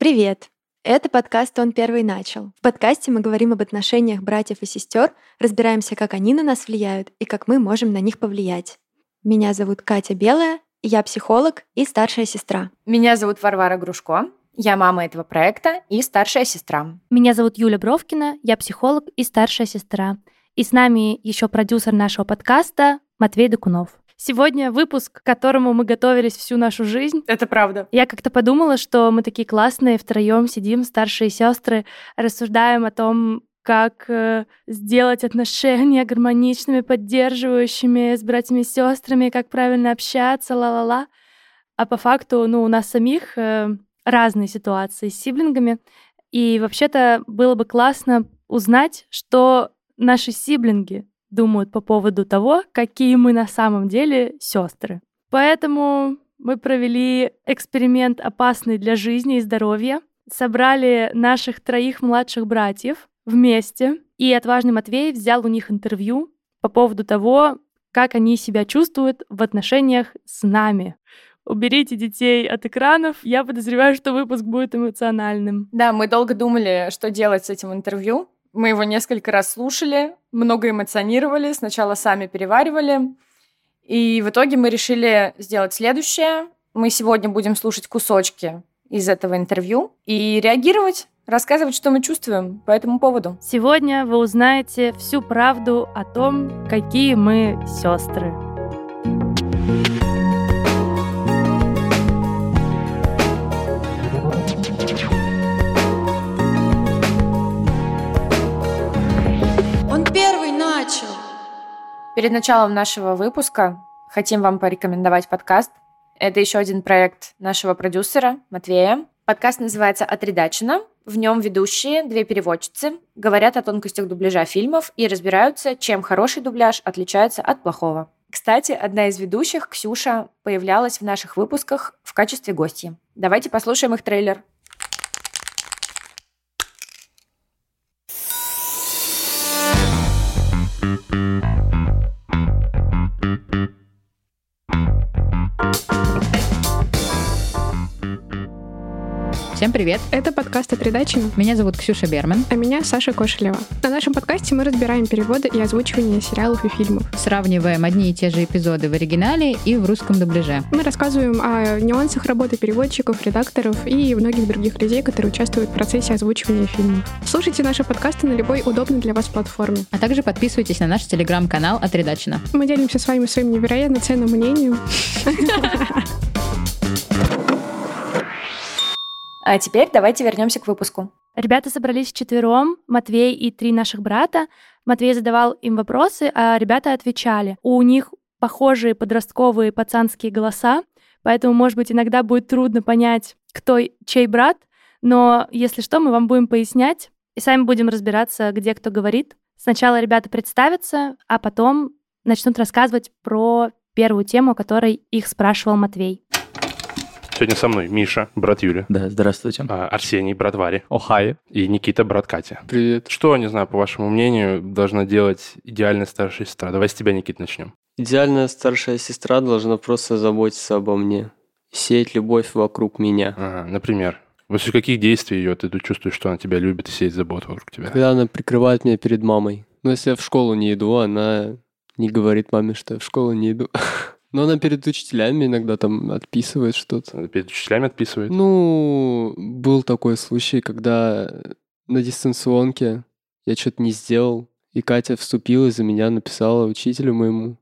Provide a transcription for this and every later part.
Привет! Это подкаст «Он первый начал». В подкасте мы говорим об отношениях братьев и сестер, разбираемся, как они на нас влияют и как мы можем на них повлиять. Меня зовут Катя Белая, я психолог и старшая сестра. Меня зовут Варвара Грушко. Я мама этого проекта и старшая сестра. Меня зовут Юля Бровкина, я психолог и старшая сестра. И с нами еще продюсер нашего подкаста Матвей Докунов. Сегодня выпуск, к которому мы готовились всю нашу жизнь. Это правда. Я как-то подумала, что мы такие классные, втроем сидим, старшие сестры, рассуждаем о том, как э, сделать отношения гармоничными, поддерживающими с братьями и сестрами, как правильно общаться, ла-ла-ла. А по факту, ну, у нас самих э, разные ситуации с сиблингами. И вообще-то было бы классно узнать, что наши сиблинги думают по поводу того, какие мы на самом деле сестры. Поэтому мы провели эксперимент опасный для жизни и здоровья, собрали наших троих младших братьев вместе, и отважный Матвей взял у них интервью по поводу того, как они себя чувствуют в отношениях с нами. Уберите детей от экранов. Я подозреваю, что выпуск будет эмоциональным. Да, мы долго думали, что делать с этим интервью. Мы его несколько раз слушали, много эмоционировали, сначала сами переваривали. И в итоге мы решили сделать следующее. Мы сегодня будем слушать кусочки из этого интервью и реагировать, рассказывать, что мы чувствуем по этому поводу. Сегодня вы узнаете всю правду о том, какие мы сестры. Перед началом нашего выпуска хотим вам порекомендовать подкаст. Это еще один проект нашего продюсера Матвея. Подкаст называется «Отредачено». В нем ведущие, две переводчицы, говорят о тонкостях дубляжа фильмов и разбираются, чем хороший дубляж отличается от плохого. Кстати, одна из ведущих, Ксюша, появлялась в наших выпусках в качестве гостья. Давайте послушаем их трейлер. Всем привет! Это подкаст «Отредачено». Меня зовут Ксюша Берман. А меня Саша Кошелева. На нашем подкасте мы разбираем переводы и озвучивание сериалов и фильмов. Сравниваем одни и те же эпизоды в оригинале и в русском дубляже. Мы рассказываем о нюансах работы переводчиков, редакторов и многих других людей, которые участвуют в процессе озвучивания фильмов. Слушайте наши подкасты на любой удобной для вас платформе. А также подписывайтесь на наш телеграм-канал «Отредачено». Мы делимся с вами своим невероятно ценным мнением. А теперь давайте вернемся к выпуску. Ребята собрались четвером, Матвей и три наших брата. Матвей задавал им вопросы, а ребята отвечали. У них похожие подростковые пацанские голоса, поэтому, может быть, иногда будет трудно понять, кто чей брат, но если что, мы вам будем пояснять и сами будем разбираться, где кто говорит. Сначала ребята представятся, а потом начнут рассказывать про первую тему, о которой их спрашивал Матвей. Сегодня со мной Миша, брат Юли. Да, здравствуйте. А, Арсений, брат Вари. Охай. И Никита, брат Катя. Привет. Что, не знаю, по вашему мнению, должна делать идеальная старшая сестра? Давай с тебя, Никит, начнем. Идеальная старшая сестра должна просто заботиться обо мне. Сеять любовь вокруг меня. Ага, например, после каких действий ее ты чувствуешь, что она тебя любит и сеет заботу вокруг тебя? Когда она прикрывает меня перед мамой. Но если я в школу не иду, она не говорит маме, что я в школу не иду. Но она перед учителями иногда там отписывает что-то. Перед учителями отписывает? Ну, был такой случай, когда на дистанционке я что-то не сделал, и Катя вступила за меня, написала учителю моему,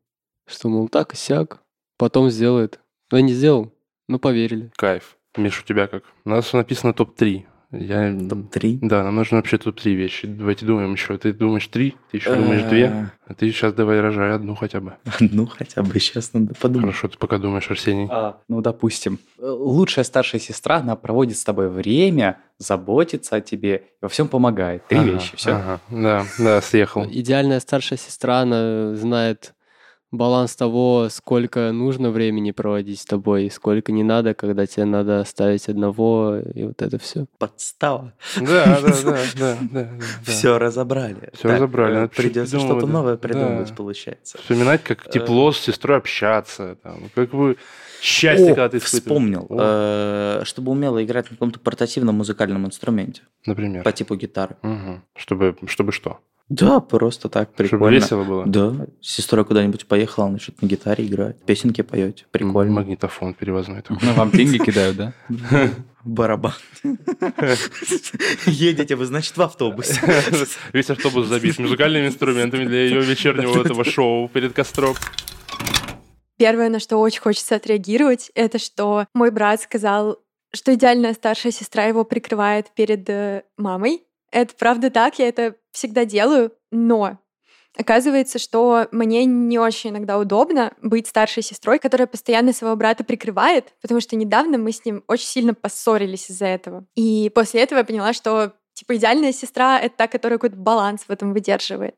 что, мол, так и сяк, потом сделает. Но я не сделал, но поверили. Кайф. Миш, у тебя как? У нас написано топ-3. Я... Топ-3? Да, нам нужно вообще топ-3 вещи. Давайте думаем еще. Ты думаешь три, ты еще думаешь две, а ты сейчас давай рожай одну хотя бы. Одну хотя бы, сейчас надо подумать. Хорошо, ты пока думаешь, Арсений. А, ну, допустим, лучшая старшая сестра, она проводит с тобой время, заботится о тебе, во всем помогает. Три ага, вещи, все. Ага, да, да, съехал. Идеальная старшая сестра, она знает баланс того, сколько нужно времени проводить с тобой, сколько не надо, когда тебе надо оставить одного, и вот это все. Подстава. Да, да, да, да, да. Все разобрали. Всё разобрали, надо Придется что-то новое придумывать, Да. получается. Вспоминать, как тепло с сестрой общаться, там, как вы счастье, когда ты вспомнил. Э, Чтобы умело играть на каком-то портативном музыкальном инструменте Например. по типу гитары. Чтобы, чтобы что? Да, просто так, Чтобы прикольно. весело было? Да, с сестрой куда-нибудь поехала, она что-то на гитаре играет, песенки поете, прикольно. Магнитофон перевозной такой. Ну, вам деньги кидают, да? Барабан. Едете вы, значит, в автобусе. Весь автобус забит музыкальными инструментами для ее вечернего этого шоу перед костром. Первое, на что очень хочется отреагировать, это что мой брат сказал, что идеальная старшая сестра его прикрывает перед э, мамой. Это правда так, я это всегда делаю, но оказывается, что мне не очень иногда удобно быть старшей сестрой, которая постоянно своего брата прикрывает, потому что недавно мы с ним очень сильно поссорились из-за этого. И после этого я поняла, что типа идеальная сестра — это та, которая какой-то баланс в этом выдерживает.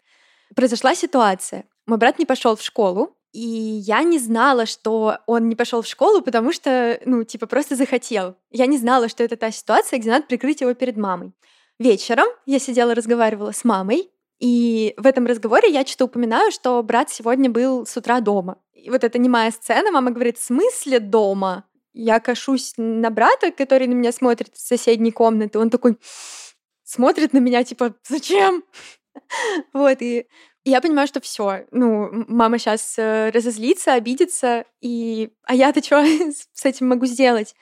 Произошла ситуация. Мой брат не пошел в школу, и я не знала, что он не пошел в школу, потому что, ну, типа, просто захотел. Я не знала, что это та ситуация, где надо прикрыть его перед мамой. Вечером я сидела, разговаривала с мамой, и в этом разговоре я что-то упоминаю, что брат сегодня был с утра дома. И вот эта немая сцена, мама говорит, в смысле дома? Я кашусь на брата, который на меня смотрит с соседней комнаты. Он такой смотрит на меня, типа, зачем? Вот, и я понимаю, что все, ну, мама сейчас разозлится, обидится, и... а я-то что с этим могу сделать?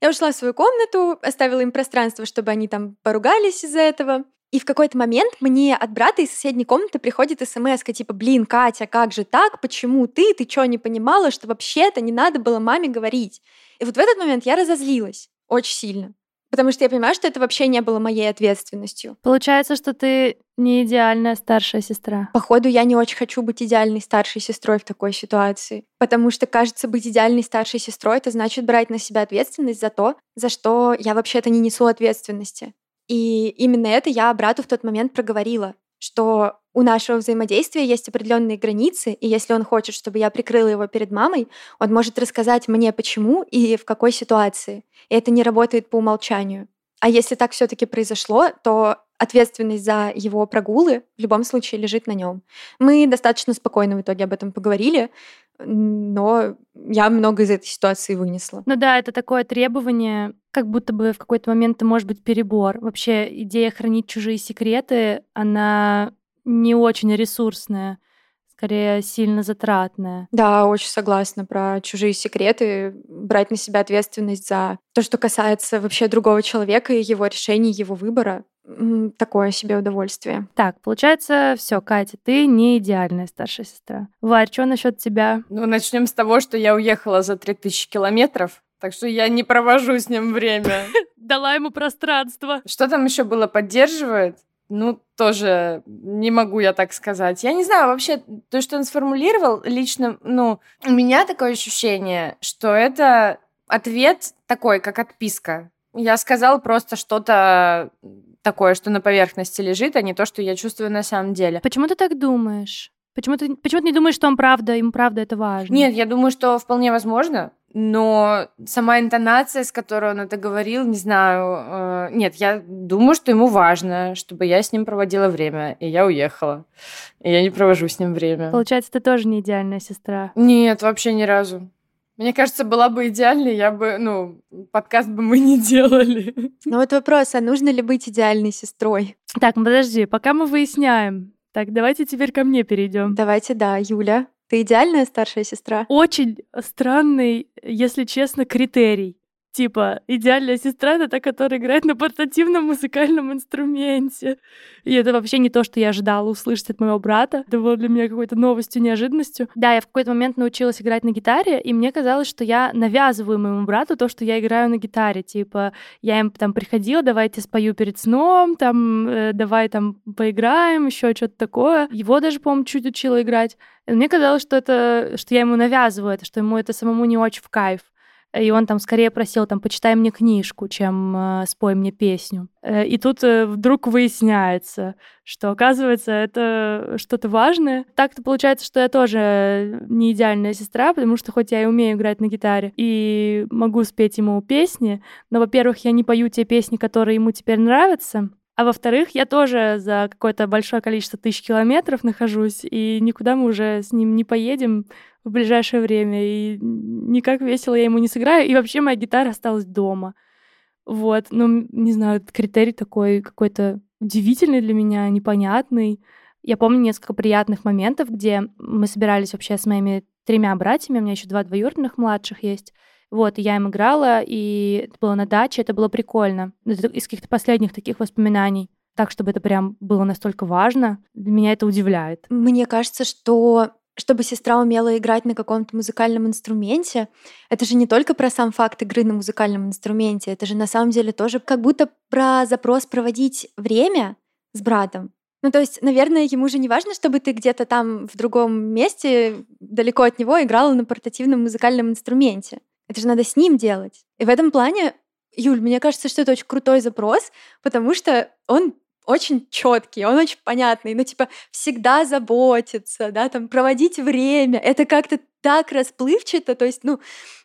Я ушла в свою комнату, оставила им пространство, чтобы они там поругались из-за этого. И в какой-то момент мне от брата из соседней комнаты приходит смс типа, блин, Катя, как же так? Почему ты? Ты что, не понимала, что вообще-то не надо было маме говорить? И вот в этот момент я разозлилась очень сильно. Потому что я понимаю, что это вообще не было моей ответственностью. Получается, что ты не идеальная старшая сестра. Походу, я не очень хочу быть идеальной старшей сестрой в такой ситуации. Потому что, кажется, быть идеальной старшей сестрой это значит брать на себя ответственность за то, за что я вообще-то не несу ответственности. И именно это я брату в тот момент проговорила, что у нашего взаимодействия есть определенные границы, и если он хочет, чтобы я прикрыла его перед мамой, он может рассказать мне, почему и в какой ситуации. И это не работает по умолчанию. А если так все-таки произошло, то ответственность за его прогулы в любом случае лежит на нем. Мы достаточно спокойно в итоге об этом поговорили, но я много из этой ситуации вынесла. Ну да, это такое требование, как будто бы в какой-то момент это может быть перебор. Вообще идея хранить чужие секреты, она не очень ресурсная, скорее сильно затратная. Да, очень согласна про чужие секреты, брать на себя ответственность за то, что касается вообще другого человека и его решений, его выбора. Такое себе удовольствие. Так, получается, все, Катя, ты не идеальная старшая сестра. Варь, что насчет тебя? Ну, начнем с того, что я уехала за 3000 километров, так что я не провожу с ним время. Дала ему пространство. Что там еще было поддерживает? Ну, тоже не могу я так сказать. Я не знаю, вообще, то, что он сформулировал, лично, ну, у меня такое ощущение, что это ответ такой, как отписка. Я сказал просто что-то такое, что на поверхности лежит, а не то, что я чувствую на самом деле. Почему ты так думаешь? Почему ты, почему ты не думаешь, что он правда, ему правда это важно? Нет, я думаю, что вполне возможно, но сама интонация, с которой он это говорил, не знаю. э, нет, я думаю, что ему важно, чтобы я с ним проводила время, и я уехала. И я не провожу с ним время. Получается, ты тоже не идеальная сестра. Нет, вообще ни разу. Мне кажется, была бы идеальной, я бы, ну, подкаст бы мы не делали. Но вот вопрос, а нужно ли быть идеальной сестрой? Так, ну подожди, пока мы выясняем. Так, давайте теперь ко мне перейдем. Давайте, да, Юля. Ты идеальная старшая сестра? Очень странный, если честно, критерий. Типа, идеальная сестра — это та, которая играет на портативном музыкальном инструменте. И это вообще не то, что я ожидала услышать от моего брата. Это было для меня какой-то новостью, неожиданностью. Да, я в какой-то момент научилась играть на гитаре, и мне казалось, что я навязываю моему брату то, что я играю на гитаре. Типа, я им там приходила, давайте спою перед сном, там, э, давай там поиграем, еще что-то такое. Его даже, по-моему, чуть учила играть. И мне казалось, что это, что я ему навязываю это, что ему это самому не очень в кайф. И он там скорее просил, там, почитай мне книжку, чем э, спой мне песню. Э, и тут э, вдруг выясняется, что, оказывается, это что-то важное. Так-то получается, что я тоже не идеальная сестра, потому что хоть я и умею играть на гитаре и могу спеть ему песни, но, во-первых, я не пою те песни, которые ему теперь нравятся, а во-вторых, я тоже за какое-то большое количество тысяч километров нахожусь, и никуда мы уже с ним не поедем в ближайшее время, и никак весело я ему не сыграю, и вообще моя гитара осталась дома. Вот, ну, не знаю, критерий такой какой-то удивительный для меня, непонятный. Я помню несколько приятных моментов, где мы собирались вообще с моими тремя братьями, у меня еще два двоюродных младших есть, вот, я им играла, и это было на даче, это было прикольно. Это из каких-то последних таких воспоминаний. Так, чтобы это прям было настолько важно, меня это удивляет. Мне кажется, что чтобы сестра умела играть на каком-то музыкальном инструменте, это же не только про сам факт игры на музыкальном инструменте, это же на самом деле тоже как будто про запрос проводить время с братом. Ну, то есть, наверное, ему же не важно, чтобы ты где-то там в другом месте, далеко от него, играла на портативном музыкальном инструменте. Это же надо с ним делать. И в этом плане, Юль, мне кажется, что это очень крутой запрос, потому что он очень четкий, он очень понятный, ну, типа, всегда заботиться, да, там, проводить время, это как-то так расплывчато, то есть, ну,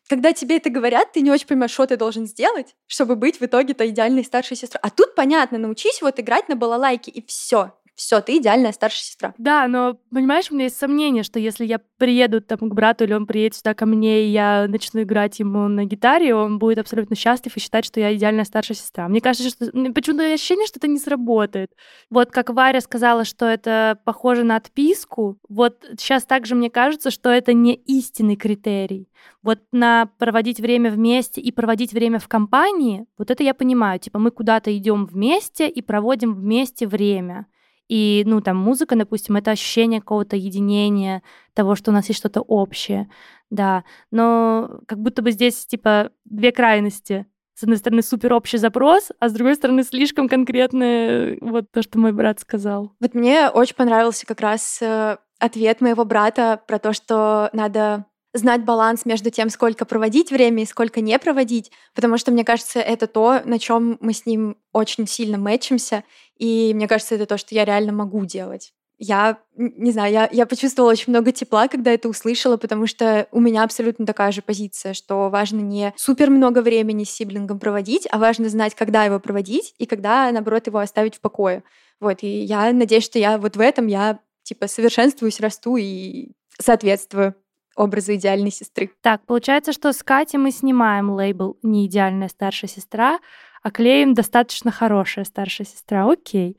когда тебе это говорят, ты не очень понимаешь, что ты должен сделать, чтобы быть в итоге-то идеальной старшей сестрой. А тут понятно, научись вот играть на балалайке, и все все, ты идеальная старшая сестра. Да, но, понимаешь, у меня есть сомнение, что если я приеду там к брату, или он приедет сюда ко мне, и я начну играть ему на гитаре, он будет абсолютно счастлив и считать, что я идеальная старшая сестра. Мне кажется, что... Почему-то ощущение, что это не сработает. Вот как Варя сказала, что это похоже на отписку, вот сейчас также мне кажется, что это не истинный критерий. Вот на проводить время вместе и проводить время в компании, вот это я понимаю. Типа мы куда-то идем вместе и проводим вместе время. И, ну, там, музыка, допустим, это ощущение какого-то единения, того, что у нас есть что-то общее, да. Но как будто бы здесь, типа, две крайности. С одной стороны, супер общий запрос, а с другой стороны, слишком конкретное вот то, что мой брат сказал. Вот мне очень понравился как раз э, ответ моего брата про то, что надо знать баланс между тем, сколько проводить время и сколько не проводить, потому что, мне кажется, это то, на чем мы с ним очень сильно мэчимся, и мне кажется, это то, что я реально могу делать. Я, не знаю, я, я почувствовала очень много тепла, когда это услышала, потому что у меня абсолютно такая же позиция, что важно не супер много времени с сиблингом проводить, а важно знать, когда его проводить и когда, наоборот, его оставить в покое. Вот, и я надеюсь, что я вот в этом я типа совершенствуюсь, расту и соответствую образу идеальной сестры. Так, получается, что с Катей мы снимаем лейбл «Не идеальная старшая сестра», а клеим «Достаточно хорошая старшая сестра». Окей.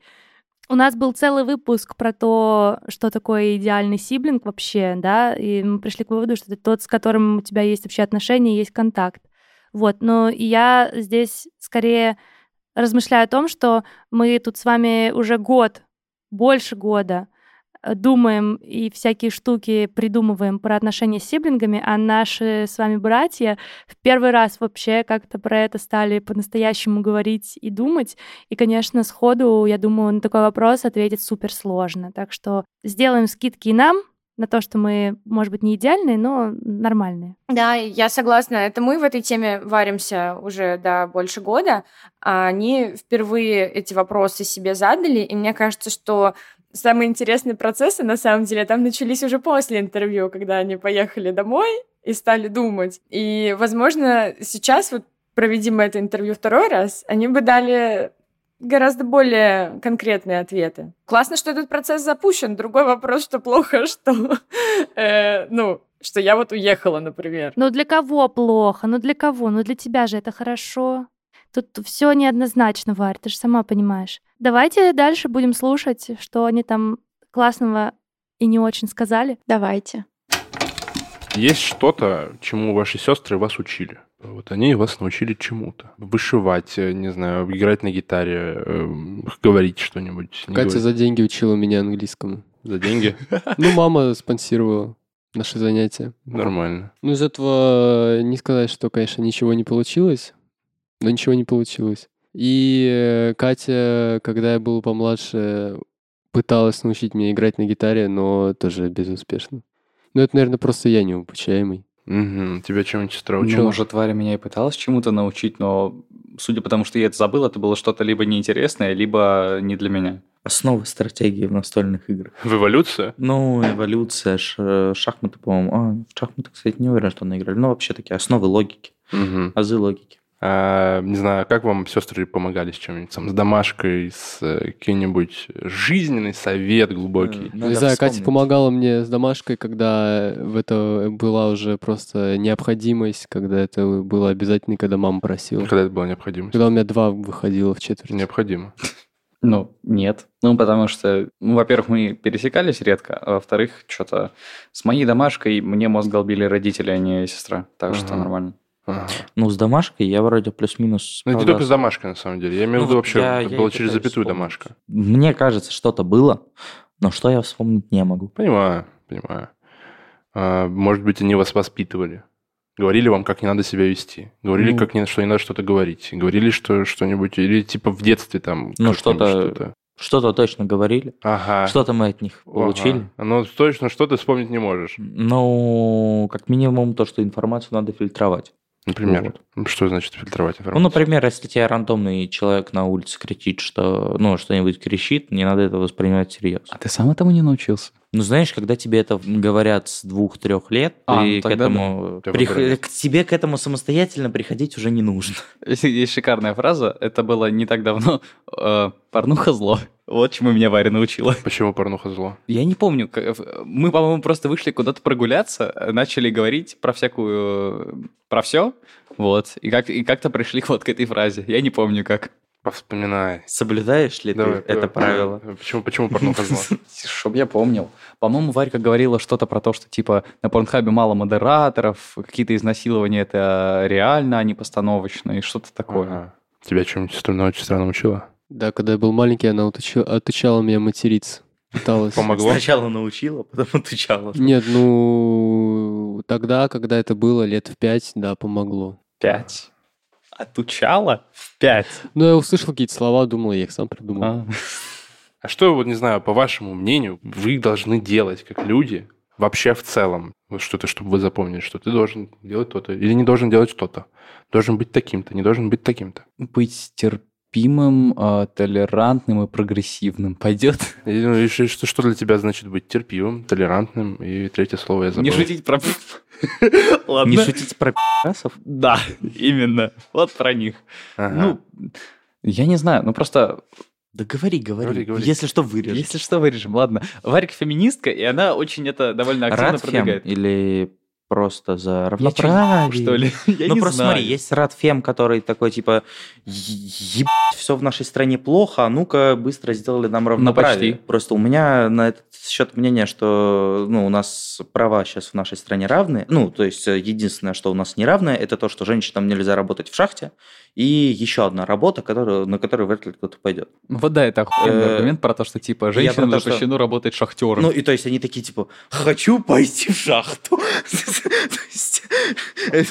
У нас был целый выпуск про то, что такое идеальный сиблинг вообще, да, и мы пришли к выводу, что это тот, с которым у тебя есть вообще отношения, есть контакт. Вот, но я здесь скорее размышляю о том, что мы тут с вами уже год, больше года думаем и всякие штуки придумываем про отношения с сиблингами, а наши с вами братья в первый раз вообще как-то про это стали по-настоящему говорить и думать. И, конечно, сходу, я думаю, на такой вопрос ответить супер сложно. Так что сделаем скидки и нам, на то, что мы, может быть, не идеальные, но нормальные. Да, я согласна. Это мы в этой теме варимся уже да, больше года. А они впервые эти вопросы себе задали, и мне кажется, что самые интересные процессы, на самом деле, там начались уже после интервью, когда они поехали домой и стали думать. И, возможно, сейчас, вот проведим это интервью второй раз, они бы дали гораздо более конкретные ответы. Классно, что этот процесс запущен. Другой вопрос, что плохо, что, э, ну, что я вот уехала, например. Ну для кого плохо? Ну для кого? Ну для тебя же это хорошо. Тут все неоднозначно, Варь, ты же сама понимаешь. Давайте дальше будем слушать, что они там классного и не очень сказали. Давайте. Есть что-то, чему ваши сестры вас учили? Вот они вас научили чему-то. Вышивать, э, не знаю, играть на гитаре, э, говорить что-нибудь. Катя говорить. за деньги учила меня английскому. За деньги? Ну, мама спонсировала наши занятия. Нормально. Ну, из этого не сказать, что, конечно, ничего не получилось но ничего не получилось. И э, Катя, когда я был помладше, пыталась научить меня играть на гитаре, но тоже безуспешно. Но это, наверное, просто я необучаемый. Угу. Тебя чем-нибудь сестра Ну, учила? может, Варя меня и пыталась чему-то научить, но судя по тому, что я это забыл, это было что-то либо неинтересное, либо не для меня. Основы стратегии в настольных играх. В эволюцию? Ну, эволюция, ш- шахматы, по-моему. А, в шахматы, кстати, не уверен, что они играли. Ну, вообще такие основы логики, Мгм. азы логики. А, не знаю, как вам сестры помогали с чем-нибудь? Там, с домашкой, с э, каким-нибудь жизненный совет глубокий? Надо не знаю, Катя вспомнить. помогала мне с домашкой, когда в это была уже просто необходимость, когда это было обязательно, когда мама просила. Когда это была необходимость? Когда у меня два выходило в четверть. Необходимо. Ну, нет. Ну, потому что, ну, во-первых, мы пересекались редко, а во-вторых, что-то с моей домашкой мне мозг долбили родители, а не сестра. Так что Ага. нормально. Ага. Ну, с домашкой я вроде плюс-минус Ну, не только с домашкой, на самом деле. Я имею в Ну, виду вообще, я- это было через запятую вспомнить. домашка. Мне кажется, что-то было, но что я вспомнить не могу. Понимаю, понимаю. А, может быть, они вас воспитывали. Говорили вам, как не надо себя вести. Говорили, Ну. как не, что не надо что-то говорить. Говорили, что что-нибудь... Или типа в детстве там... Ну, как-нибудь что-то- Что-то точно говорили, Ага. что-то мы от них Ага. получили. Ну, точно, что ты вспомнить не можешь. Ну, как минимум то, что информацию надо фильтровать. Например. Что значит фильтровать Ну, информацию? например, если тебе рандомный человек на улице кричит, что, ну, что-нибудь кричит, не надо это воспринимать всерьез. А ты сам этому не научился? Ну, знаешь, когда тебе это говорят с двух-трех лет, А, ты ну, к этому... да. прих- К тебе к этому самостоятельно приходить уже не нужно. Есть шикарная фраза, это было не так давно. э, Порнуха зло. Вот чему меня Варя научила. Почему порнуха зло? Я не помню, мы, по-моему, просто вышли куда-то прогуляться, начали говорить про всякую... про все, вот, и, как, и как-то пришли вот к этой фразе. Я не помню, как. Повспоминай. Соблюдаешь ли Давай, ты это давай, правило? Почему, почему порнуха? Чтоб я помнил. По-моему, Варька говорила что-то про то, что, типа, на Порнхабе мало модераторов, какие-то изнасилования это реально, а не постановочно, и что-то такое. Ага. Тебя чем-нибудь сестра сестра научила? Да, когда я был маленький, она отучала меня материться. Пыталась. Помогло? Сначала научила, потом отучала. Нет, ну, тогда, когда это было лет в пять, да, помогло. Пять. Отучала? В пять. Ну, я услышал какие-то слова, думал, я их сам придумал. А. А что, вот не знаю, по вашему мнению, вы должны делать как люди вообще в целом? Вот что-то, чтобы вы запомнили, что ты должен делать то-то или не должен делать что-то. Должен быть таким-то, не должен быть таким-то. Быть терпимым, а, толерантным и прогрессивным. Пойдет? Что, что- для тебя значит быть терпимым, толерантным? И третье слово я забыл. Не шутить про... Ладно. Не шутите про пи***асов. Да, именно. Вот про них. Ага. Ну, я не знаю, ну просто Да говори, говори. Говори, говори. Если что, вырежешь. Если что, вырежем. Ладно. Варька феминистка, и она очень это довольно активно Радфем продвигает. или просто за равноправие? Что ли? Я ну просто знаю. смотри, есть Радфем, который такой типа ебать, все в нашей стране плохо, а ну-ка быстро сделали нам равноправие. почти. Просто у меня на этот счет мнение, что ну, у нас права сейчас в нашей стране равны. Ну, то есть э, единственное, что у нас не равное, это то, что женщинам нельзя работать в шахте. И еще одна работа, которую, на которую вряд ли кто-то пойдет. Вот да, это охуенный Э, аргумент про то, что типа что- запрещено работать шахтером. Ну, и то есть они такие, типа, хочу пойти в шахту.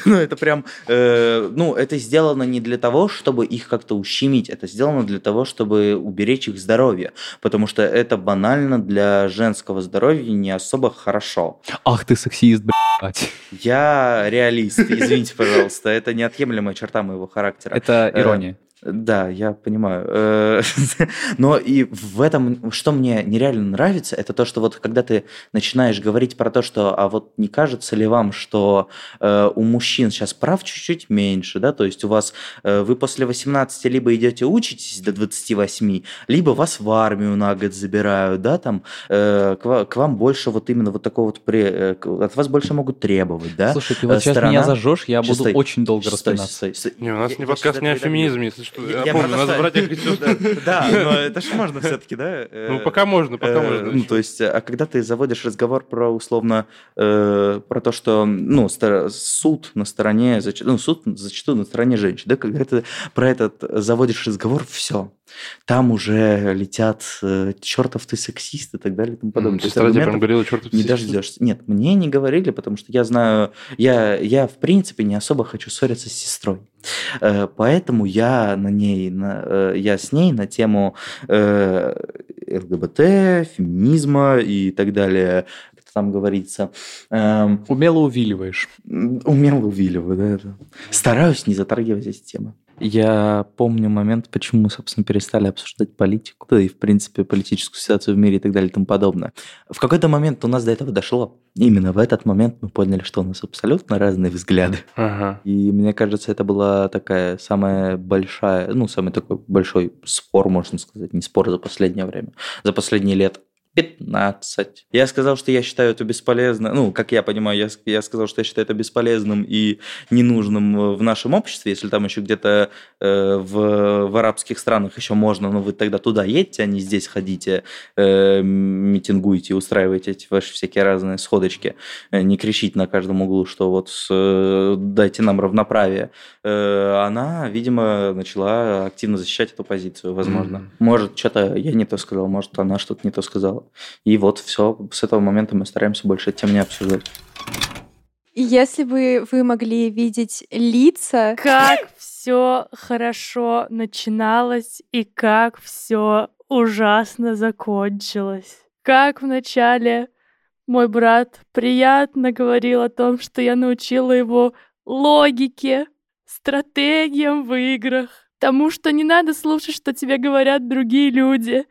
Ну, это прям, э, ну, это сделано не для того, чтобы их как-то ущемить, это сделано для того, чтобы уберечь их здоровье, потому что это банально для женского здоровья не особо хорошо. Ах ты сексист, блядь. Я реалист, извините, пожалуйста, это неотъемлемая черта моего характера. Это Э, ирония. Да, я понимаю. Э, Но и в этом, что мне нереально нравится, это то, что вот когда ты начинаешь говорить про то, что, а вот не кажется ли вам, что э, у мужчин сейчас прав чуть-чуть меньше, да, то есть у вас, э, вы после 18 либо идете учитесь до 28, либо вас в армию на год забирают, да, там, э, к, ва- к вам больше вот именно вот такого вот, э, к- от вас больше могут требовать, да. Слушай, ты вот сейчас меня зажжешь, я Сейчас буду стой. очень долго распинаться. стой, стой. Не, у нас Я- не подкаст не о феминизме, если что. Я- Я, помню, у нас братья. Да, но это же можно все-таки, да? Ну, пока можно, пока э, можно. Ну, то есть, а когда ты заводишь разговор про условно э, про то, что ну суд на стороне, ну суд зачастую на стороне женщин, да, когда ты про этот заводишь разговор, все, там уже летят э, чертов ты сексист и так далее и тому подобное. То есть Сестра тебе прям говорила, черт не дождешься. Нет, мне не говорили, потому что я знаю, я, я в принципе не особо хочу ссориться с сестрой. Э, Поэтому я на ней, на- э, я с ней на тему э, ЛГБТ, феминизма и так далее там говорится. Эм, Умело увиливаешь. умело увиливаю, да. это. Стараюсь не затрагивать эти темы. Я помню момент, почему мы, собственно, перестали обсуждать политику, да и, в принципе, политическую ситуацию в мире и так далее и тому подобное. В какой-то момент у нас до этого дошло. Именно в этот момент мы поняли, что у нас абсолютно разные взгляды. Ага. И мне кажется, это была такая самая большая, ну, самый такой большой спор, можно сказать, не спор за последнее время, за последние лет 15. Я сказал, что я считаю это бесполезно. Ну, как я понимаю, я, я сказал, что я считаю это бесполезным и ненужным в нашем обществе. Если там еще где-то э, в, в арабских странах еще можно, но вы тогда туда едьте, а не здесь ходите, э, митингуйте, устраивайте эти ваши всякие разные сходочки. Э, не кричите на каждом углу, что вот э, дайте нам равноправие. Э, она, видимо, начала активно защищать эту позицию, возможно. Мгм. Может, что-то я не то сказал, может, она что-то не то сказала. И вот все, с этого момента мы стараемся больше эту тему не обсуждать. Если бы вы могли видеть лица, Как все хорошо начиналось и как все ужасно закончилось. Как вначале мой брат приятно говорил о том, что я научила его логике, стратегиям в играх, тому, что не надо слушать, что тебе говорят другие люди.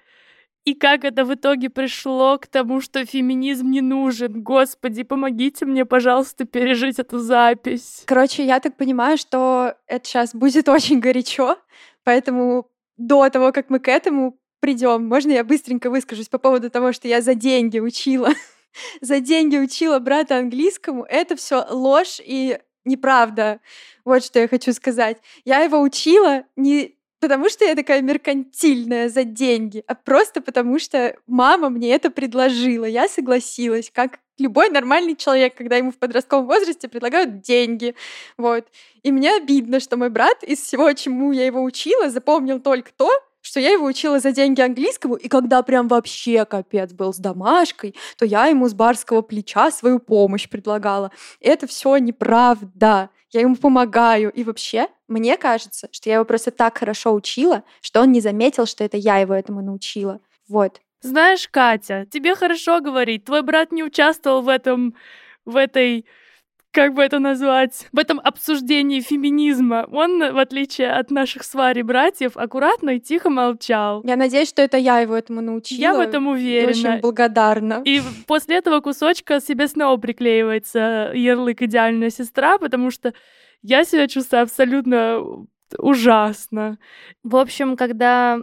И как это в итоге пришло к тому, что феминизм не нужен. Господи, помогите мне, пожалуйста, пережить эту запись. короче, я так понимаю, что это сейчас будет очень горячо, поэтому до того, как мы к этому придем, можно я быстренько выскажусь по поводу того, что я за деньги учила, за деньги учила брата английскому. Это все ложь и неправда. Вот что я хочу сказать. Я его учила не потому, что я такая меркантильная за деньги, а просто потому, что мама мне это предложила. Я согласилась, как любой нормальный человек, когда ему в подростковом возрасте предлагают деньги. Вот. И мне обидно, что мой брат из всего, чему я его учила, запомнил только то, что я его учила за деньги английскому, и когда прям вообще капец был с домашкой, то я ему с барского плеча свою помощь предлагала. Это все неправда. Я ему помогаю. И вообще, мне кажется, что я его просто так хорошо учила, что он не заметил, что это я его этому научила. Вот. Знаешь, Катя, тебе хорошо говорить. Твой брат не участвовал в этом, в этой, как бы это назвать, в этом обсуждении феминизма. Он, в отличие от наших с Варей братьев, аккуратно и тихо молчал. Я надеюсь, что это я его этому научила. Я в этом И уверена. Очень благодарна. И после этого кусочка себе снова приклеивается ярлык «идеальная сестра», потому что я себя чувствую абсолютно ужасно. В общем, когда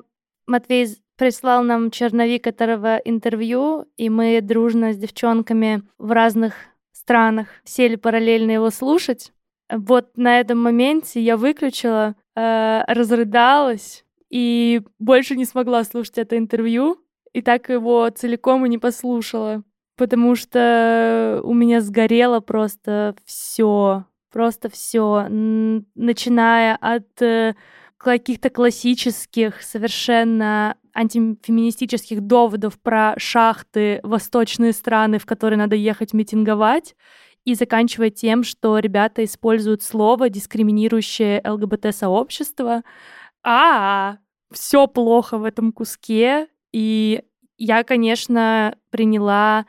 Матвей прислал нам черновик этого интервью, и мы дружно с девчонками в разных странах сели параллельно его слушать, вот на этом моменте я выключила, э, разрыдалась и больше не смогла слушать это интервью, и так его целиком и не послушала, потому что у меня сгорело просто все, просто все, начиная от э, каких-то классических, совершенно антифеминистических доводов про шахты, восточные страны, в которые надо ехать митинговать, и заканчивая тем, что ребята используют слово, дискриминирующее ЛГБТ-сообщество. А, все плохо в этом куске, и я, конечно, приняла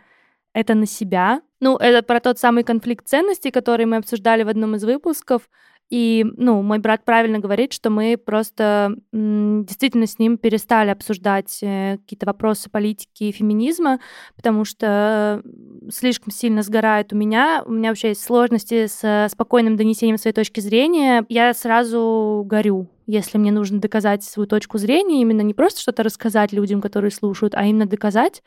это на себя. Ну, это про тот самый конфликт ценностей, который мы обсуждали в одном из выпусков. И, ну, мой брат правильно говорит, что мы просто м, действительно с ним перестали обсуждать э, какие-то вопросы политики и феминизма, потому что э, слишком сильно сгорает у меня. У меня вообще есть сложности с спокойным донесением своей точки зрения. Я сразу горю, если мне нужно доказать свою точку зрения, именно не просто что-то рассказать людям, которые слушают, а именно доказать,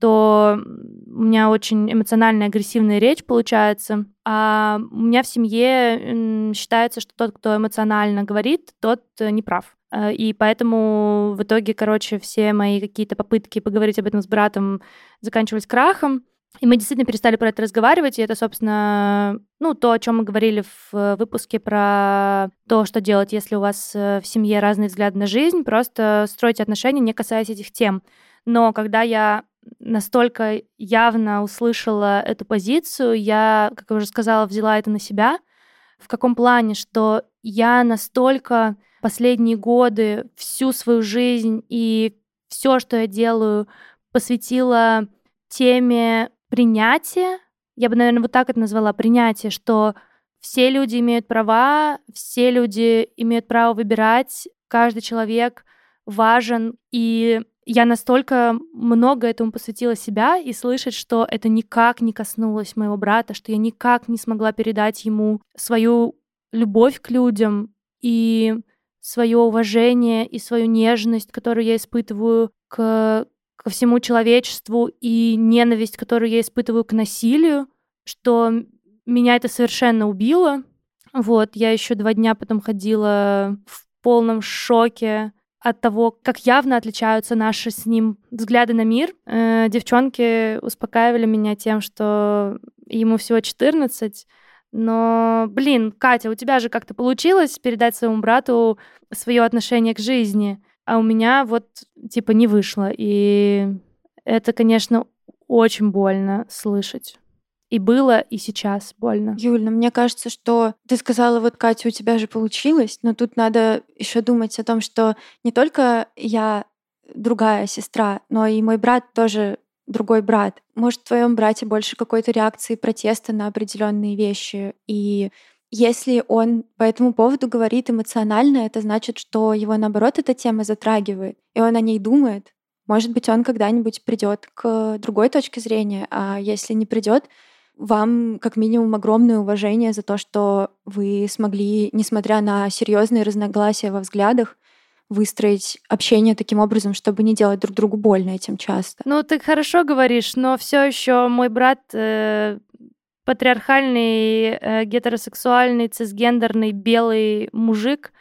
то у меня очень эмоциональная, агрессивная речь получается. А у меня в семье считается, что тот, кто эмоционально говорит, тот не прав. И поэтому в итоге, короче, все мои какие-то попытки поговорить об этом с братом заканчивались крахом. И мы действительно перестали про это разговаривать, и это, собственно, ну, то, о чем мы говорили в выпуске про то, что делать, если у вас в семье разные взгляды на жизнь, просто стройте отношения, не касаясь этих тем. Но когда я настолько явно услышала эту позицию, я, как я уже сказала, взяла это на себя. В каком плане, что я настолько последние годы, всю свою жизнь и все, что я делаю, посвятила теме принятие, я бы, наверное, вот так это назвала, принятие, что все люди имеют права, все люди имеют право выбирать, каждый человек важен, и я настолько много этому посвятила себя и слышать, что это никак не коснулось моего брата, что я никак не смогла передать ему свою любовь к людям и свое уважение и свою нежность, которую я испытываю к, ко всему человечеству, и ненависть, которую я испытываю к насилию, что меня это совершенно убило. Вот, я еще два дня потом ходила в полном шоке от того, как явно отличаются наши с ним взгляды на мир. Э, девчонки успокаивали меня тем, что ему всего 14, но, блин, Катя, у тебя же как-то получилось передать своему брату свое отношение к жизни, а у меня вот типа не вышло. И это, конечно, очень больно слышать. И было, и сейчас больно. Юль, ну мне кажется, что ты сказала, вот, Катя, у тебя же получилось, но тут надо еще думать о том, что не только я другая сестра, но и мой брат тоже другой брат. Может, в твоем брате больше какой-то реакции протеста на определенные вещи. И если он по этому поводу говорит эмоционально, это значит, что его, наоборот, эта тема затрагивает, и он о ней думает. Может быть, он когда-нибудь придет к другой точке зрения, а если не придет, вам как минимум огромное уважение за то, что вы смогли, несмотря на серьезные разногласия во взглядах, выстроить общение таким образом, чтобы не делать друг другу больно этим часто. Ну, ты хорошо говоришь, но все еще мой брат э, патриархальный, э, гетеросексуальный, цисгендерный, белый мужик,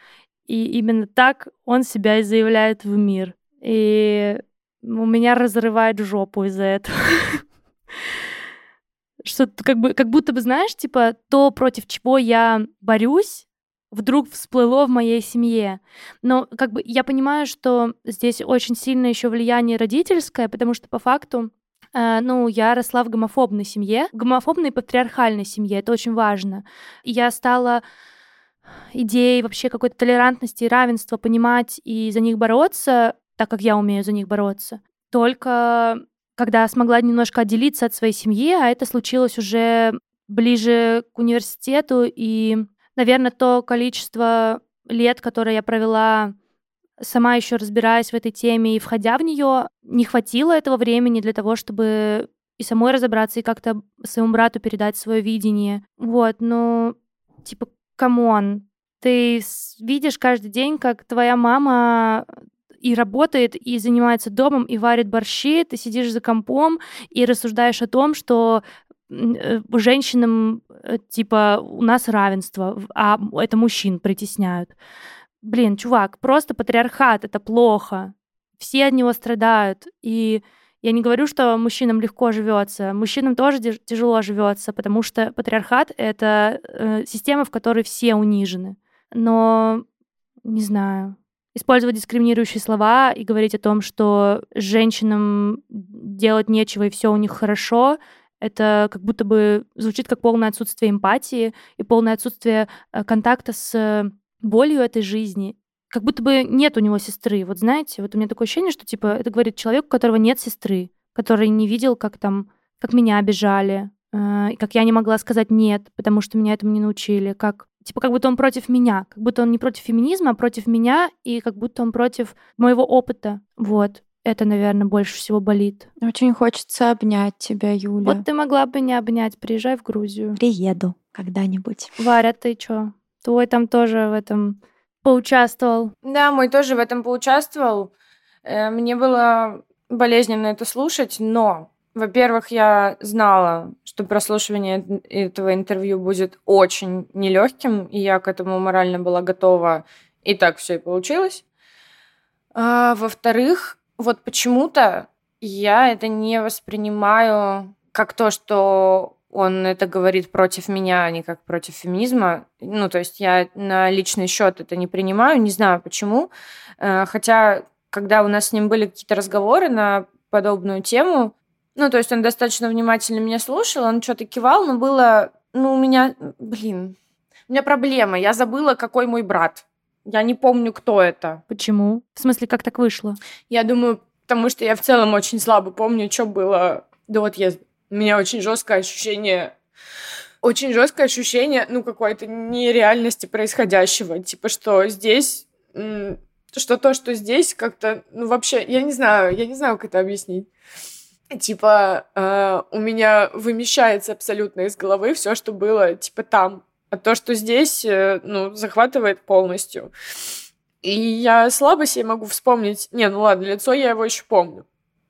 и именно так он себя и заявляет в мир. И у меня разрывает жопу из-за этого. что как бы как будто бы знаешь, типа то против чего я борюсь, вдруг всплыло в моей семье. Но как бы я понимаю, что здесь очень сильное еще влияние родительское, потому что по факту Uh, ну, я росла в гомофобной семье, гомофобной патриархальной семье, это очень важно. И я стала идеей вообще какой-то толерантности и равенства понимать и за них бороться, так как я умею за них бороться, только когда смогла немножко отделиться от своей семьи, а это случилось уже ближе к университету, и, наверное, то количество лет, которое я провела сама еще разбираясь в этой теме и входя в нее, не хватило этого времени для того, чтобы и самой разобраться, и как-то своему брату передать свое видение. Вот, ну, типа, come on, ты видишь каждый день, как твоя мама и работает, и занимается домом, и варит борщи, ты сидишь за компом и рассуждаешь о том, что э, женщинам, э, типа, у нас равенство, а это мужчин притесняют. Блин, чувак, просто патриархат — это плохо. Все от него страдают. И я не говорю, что мужчинам легко живется. Мужчинам тоже тяжело живется, потому что патриархат — это э, система, в которой все унижены. Но, не знаю, использовать дискриминирующие слова и говорить о том, что женщинам делать нечего и все у них хорошо, это как будто бы звучит как полное отсутствие эмпатии и полное отсутствие э, контакта с болью этой жизни. Как будто бы нет у него сестры. Вот знаете, вот у меня такое ощущение, что типа это говорит человек, у которого нет сестры, который не видел, как там, как меня обижали, э, как я не могла сказать нет, потому что меня этому не научили, как типа как будто он против меня, как будто он не против феминизма, а против меня, и как будто он против моего опыта. Вот. Это, наверное, больше всего болит. Очень хочется обнять тебя, Юля. Вот ты могла бы не обнять. Приезжай в Грузию. Приеду когда-нибудь. Варя, ты чё? Твой там тоже в этом поучаствовал. Да, мой тоже в этом поучаствовал. Э, мне было болезненно это слушать, но во-первых, я знала, что прослушивание этого интервью будет очень нелегким, и я к этому морально была готова, и так все и получилось. А, во-вторых, вот почему-то я это не воспринимаю как то, что он это говорит против меня, а не как против феминизма. Ну, то есть я на личный счет это не принимаю, не знаю почему. Э, хотя, когда у нас с ним были какие-то разговоры на подобную тему, ну, то есть он достаточно внимательно меня слушал, он что-то кивал, но было... Ну, у меня... Блин. У меня проблема. Я забыла, какой мой брат. Я не помню, кто это. Почему? В смысле, как так вышло? Я думаю, потому что я в целом очень слабо помню, что было до отъезда. У меня очень жесткое ощущение очень жесткое ощущение, ну, какой-то нереальности происходящего. Типа, что здесь что то, что здесь как-то, ну, вообще, я не знаю, я не знаю, как это объяснить. Типа, э, у меня вымещается абсолютно из головы все, что было, типа, там. А то, что здесь, э, ну, захватывает полностью. И я слабо себе могу вспомнить... Не, ну ладно, лицо я его еще помню.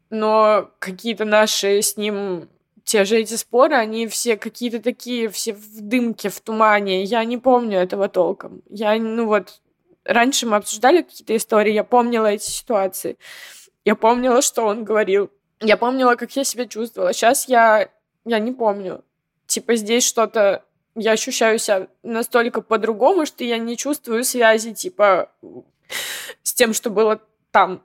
Но какие-то наши с ним те же эти споры, они все какие-то такие, все в дымке, в тумане. Я не помню этого толком. Я, ну вот, раньше мы обсуждали какие-то истории, я помнила эти ситуации. Я помнила, что он говорил. Я помнила, как я себя чувствовала. Сейчас я, я не помню. Типа здесь что-то... Я ощущаю себя настолько по-другому, что я не чувствую связи, типа, с тем, что было там.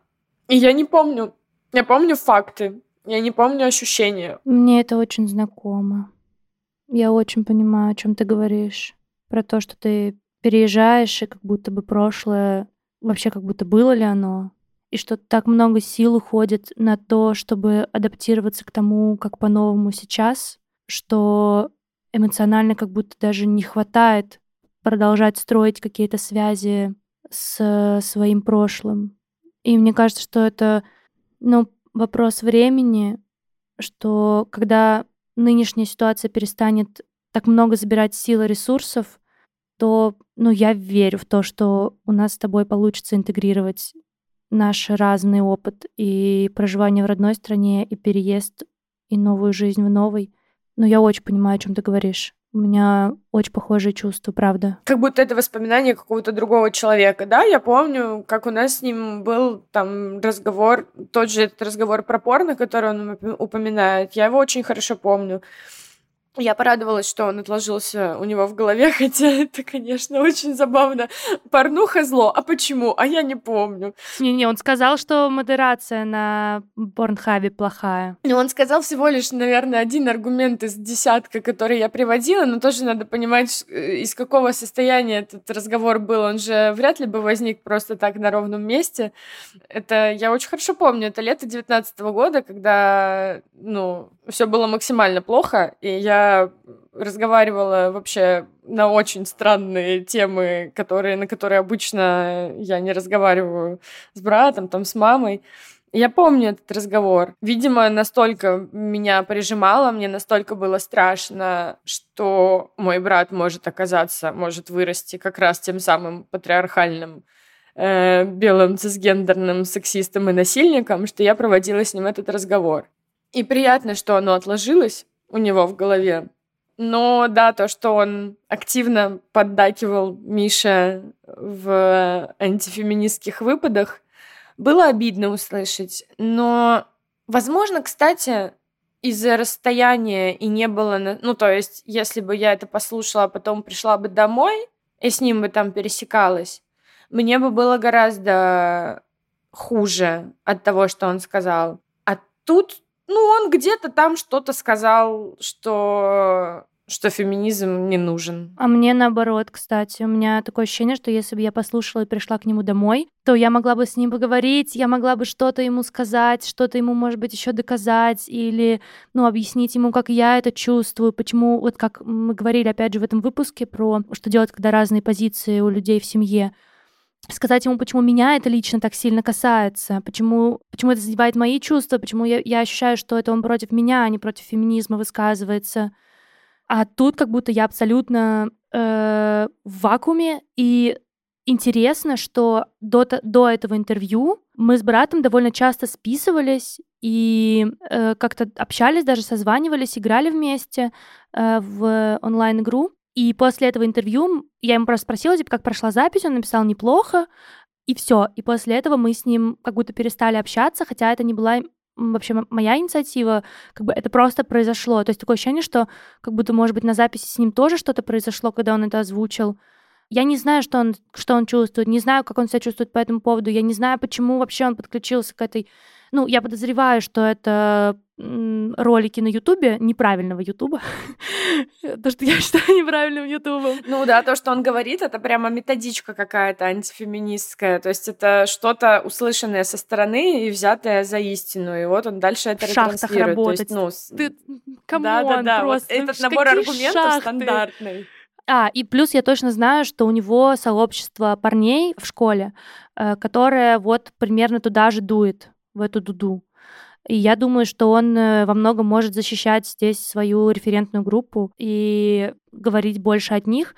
И я не помню. Я помню факты. Я не помню ощущения. Мне это очень знакомо. Я очень понимаю, о чем ты говоришь. Про то, что ты переезжаешь, и как будто бы прошлое вообще как будто было ли оно, и что так много сил уходит на то, чтобы адаптироваться к тому, как по-новому сейчас, что эмоционально как будто даже не хватает продолжать строить какие-то связи с своим прошлым. И мне кажется, что это, ну, вопрос времени, что когда нынешняя ситуация перестанет так много забирать сил и ресурсов, то ну, я верю в то, что у нас с тобой получится интегрировать наш разный опыт и проживание в родной стране, и переезд, и новую жизнь в новой. Но я очень понимаю, о чем ты говоришь. У меня очень похожие чувства, правда. Как будто это воспоминание какого-то другого человека, да? Я помню, как у нас с ним был там разговор, тот же этот разговор про порно, который он упоминает. Я его очень хорошо помню. Я порадовалась, что он отложился у него в голове, хотя это, конечно, очень забавно. Порнуха зло. А почему? А я не помню. Не-не, он сказал, что модерация на Порнхабе плохая. Ну, он сказал всего лишь, наверное, один аргумент из десятка, который я приводила, но тоже надо понимать, э, из какого состояния этот разговор был. Он же вряд ли бы возник просто так на ровном месте. Это я очень хорошо помню. Это лето девятнадцатого года, когда, ну, все было максимально плохо, и разговаривала вообще на очень странные темы, которые, на которые обычно я не разговариваю с братом, там, с мамой. Я помню этот разговор. Видимо, настолько меня прижимало, мне настолько было страшно, что мой брат может оказаться, может вырасти как раз тем самым патриархальным э, белым цисгендерным сексистом и насильником, что я проводила с ним этот разговор. И приятно, что оно отложилось у него в голове. Но да, то, что он активно поддакивал Мише в антифеминистских выпадах, было обидно услышать. Но, возможно, кстати, из-за расстояния и не было... Ну, то есть, если бы я это послушала, а потом пришла бы домой и с ним бы там пересекалась, мне бы было гораздо хуже от того, что он сказал. А тут ну, он где-то там что-то сказал, что что феминизм не нужен. А мне наоборот, кстати. У меня такое ощущение, что если бы я послушала и пришла к нему домой, то я могла бы с ним поговорить, я могла бы что-то ему сказать, что-то ему, может быть, еще доказать или, ну, объяснить ему, как я это чувствую, почему, вот как мы говорили, опять же, в этом выпуске про что делать, когда разные позиции у людей в семье сказать ему, почему меня это лично так сильно касается, почему, почему это задевает мои чувства, почему я, я ощущаю, что это он против меня, а не против феминизма высказывается. А тут как будто я абсолютно э, в вакууме, и интересно, что до, до этого интервью мы с братом довольно часто списывались и э, как-то общались, даже созванивались, играли вместе э, в онлайн-игру. И после этого интервью я ему просто спросила, типа, как прошла запись, он написал неплохо, и все. И после этого мы с ним как будто перестали общаться, хотя это не была вообще моя инициатива, как бы это просто произошло. То есть такое ощущение, что как будто, может быть, на записи с ним тоже что-то произошло, когда он это озвучил. Я не знаю, что он, что он чувствует, не знаю, как он себя чувствует по этому поводу, я не знаю, почему вообще он подключился к этой... Ну, я подозреваю, что это ролики на Ютубе, неправильного Ютуба, то, что я считаю неправильным Ютубом. Ну да, то, что он говорит, это прямо методичка какая-то антифеминистская, то есть это что-то услышанное со стороны и взятое за истину, и вот он дальше это в шахтах работать. То есть, ну, Ты, да, да, да, просто, вот этот набор аргументов шахты? стандартный. А, и плюс я точно знаю, что у него сообщество парней в школе, э, которое вот примерно туда же дует, в эту дуду. И я думаю, что он э, во многом может защищать здесь свою референтную группу и говорить больше от них.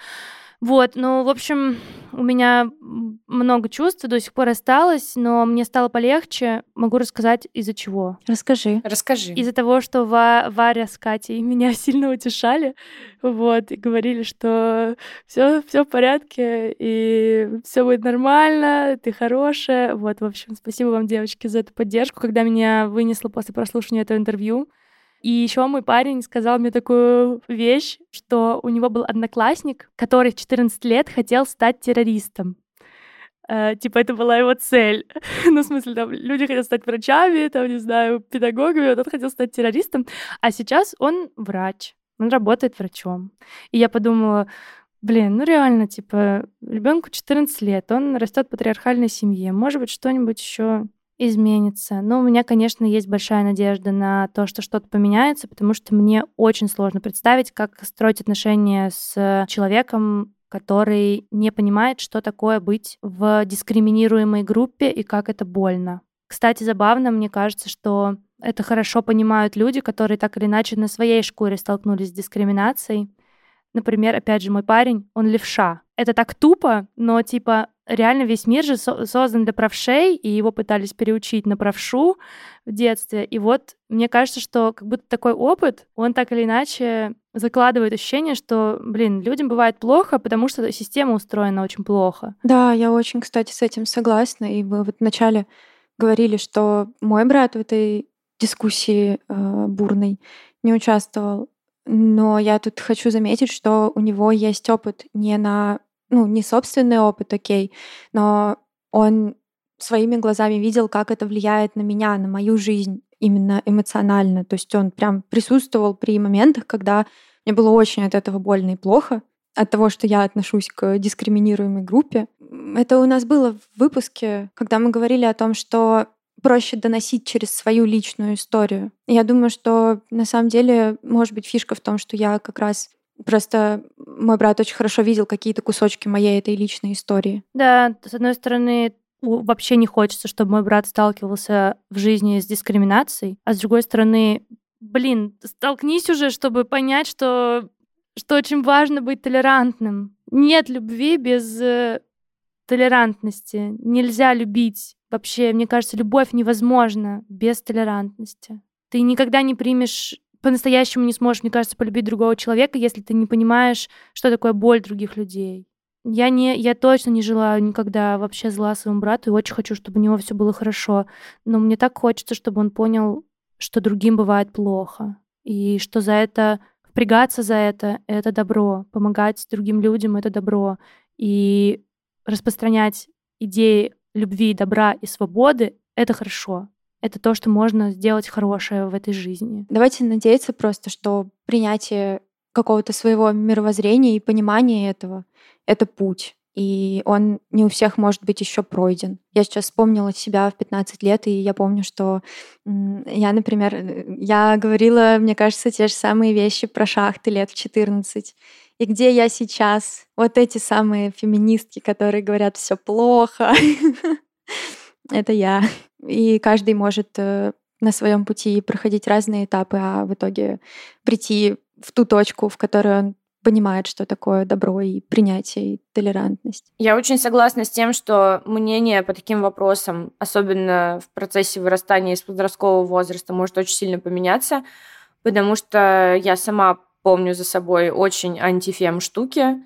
Вот, ну, в общем, у меня много чувств до сих пор осталось, но мне стало полегче. Могу рассказать, из-за чего. Расскажи. Расскажи. Из-за того, что Ва Варя с Катей меня сильно утешали, вот, и говорили, что все, все в порядке, и все будет нормально, ты хорошая. Вот, в общем, спасибо вам, девочки, за эту поддержку, когда меня вынесло после прослушивания этого интервью. И еще мой парень сказал мне такую вещь, что у него был одноклассник, который в 14 лет хотел стать террористом. Uh, типа, это была его цель. ну, в смысле, там, люди хотят стать врачами, там, не знаю, педагогами, вот он хотел стать террористом. А сейчас он врач, он работает врачом. И я подумала, блин, ну реально, типа, ребенку 14 лет, он растет в патриархальной семье, может быть, что-нибудь еще изменится. Но у меня, конечно, есть большая надежда на то, что что-то поменяется, потому что мне очень сложно представить, как строить отношения с человеком, который не понимает, что такое быть в дискриминируемой группе и как это больно. Кстати, забавно, мне кажется, что это хорошо понимают люди, которые так или иначе на своей шкуре столкнулись с дискриминацией. Например, опять же, мой парень, он левша. Это так тупо, но типа реально весь мир же со- создан для правшей, и его пытались переучить на правшу в детстве. И вот мне кажется, что как будто такой опыт, он так или иначе закладывает ощущение, что, блин, людям бывает плохо, потому что система устроена очень плохо. Да, я очень, кстати, с этим согласна. И вы вот вначале говорили, что мой брат в этой дискуссии э, бурной не участвовал. Но я тут хочу заметить, что у него есть опыт не на ну, не собственный опыт, окей, но он своими глазами видел, как это влияет на меня, на мою жизнь именно эмоционально. То есть он прям присутствовал при моментах, когда мне было очень от этого больно и плохо, от того, что я отношусь к дискриминируемой группе. Это у нас было в выпуске, когда мы говорили о том, что проще доносить через свою личную историю. Я думаю, что на самом деле, может быть, фишка в том, что я как раз Просто мой брат очень хорошо видел какие-то кусочки моей этой личной истории. Да, с одной стороны, вообще не хочется, чтобы мой брат сталкивался в жизни с дискриминацией, а с другой стороны, блин, столкнись уже, чтобы понять, что, что очень важно быть толерантным. Нет любви без э, толерантности. Нельзя любить. Вообще, мне кажется, любовь невозможна без толерантности. Ты никогда не примешь по-настоящему не сможешь, мне кажется, полюбить другого человека, если ты не понимаешь, что такое боль других людей. Я, не, я точно не желаю никогда вообще зла своему брату и очень хочу, чтобы у него все было хорошо. Но мне так хочется, чтобы он понял, что другим бывает плохо. И что за это, впрягаться за это, это добро. Помогать другим людям — это добро. И распространять идеи любви, добра и свободы — это хорошо это то, что можно сделать хорошее в этой жизни. Давайте надеяться просто, что принятие какого-то своего мировоззрения и понимания этого — это путь. И он не у всех может быть еще пройден. Я сейчас вспомнила себя в 15 лет, и я помню, что я, например, я говорила, мне кажется, те же самые вещи про шахты лет в 14. И где я сейчас? Вот эти самые феминистки, которые говорят, все плохо. Это я. И каждый может э, на своем пути проходить разные этапы, а в итоге прийти в ту точку, в которой он понимает, что такое добро и принятие, и толерантность. Я очень согласна с тем, что мнение по таким вопросам, особенно в процессе вырастания из подросткового возраста, может очень сильно поменяться, потому что я сама помню за собой очень антифем штуки,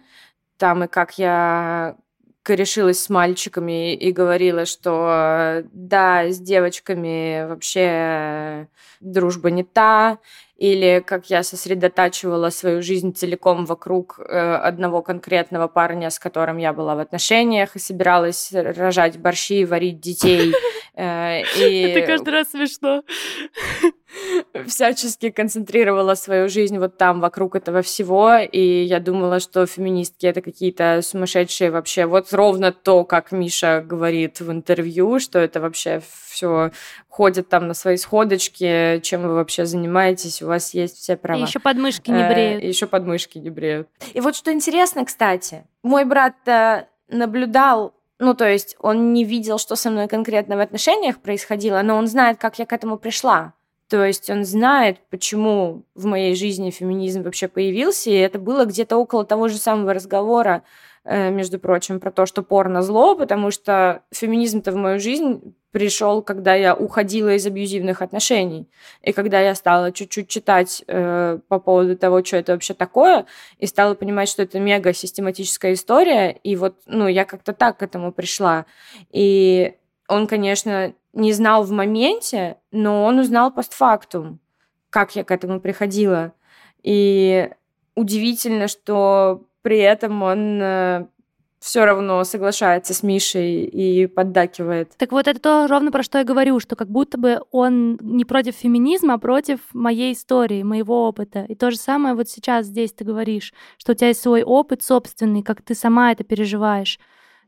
там и как я корешилась с мальчиками и говорила, что да, с девочками вообще дружба не та, или как я сосредотачивала свою жизнь целиком вокруг э, одного конкретного парня, с которым я была в отношениях и собиралась рожать борщи, варить детей. Э, и... Это каждый раз смешно. всячески концентрировала свою жизнь вот там, вокруг этого всего, и я думала, что феминистки это какие-то сумасшедшие вообще. Вот ровно то, как Миша говорит в интервью, что это вообще все ходят там на свои сходочки, чем вы вообще занимаетесь, у вас есть все права. И еще подмышки не бреют. Э, еще подмышки не бреют. И вот что интересно, кстати, мой брат наблюдал ну, то есть он не видел, что со мной конкретно в отношениях происходило, но он знает, как я к этому пришла. То есть он знает, почему в моей жизни феминизм вообще появился, и это было где-то около того же самого разговора, между прочим, про то, что порно зло, потому что феминизм-то в мою жизнь пришел, когда я уходила из абьюзивных отношений, и когда я стала чуть-чуть читать э, по поводу того, что это вообще такое, и стала понимать, что это мега систематическая история, и вот, ну, я как-то так к этому пришла. И он, конечно, не знал в моменте, но он узнал постфактум, как я к этому приходила. И удивительно, что при этом он э, все равно соглашается с Мишей и поддакивает. Так вот, это то ровно про что я говорю, что как будто бы он не против феминизма, а против моей истории, моего опыта. И то же самое вот сейчас здесь ты говоришь, что у тебя есть свой опыт собственный, как ты сама это переживаешь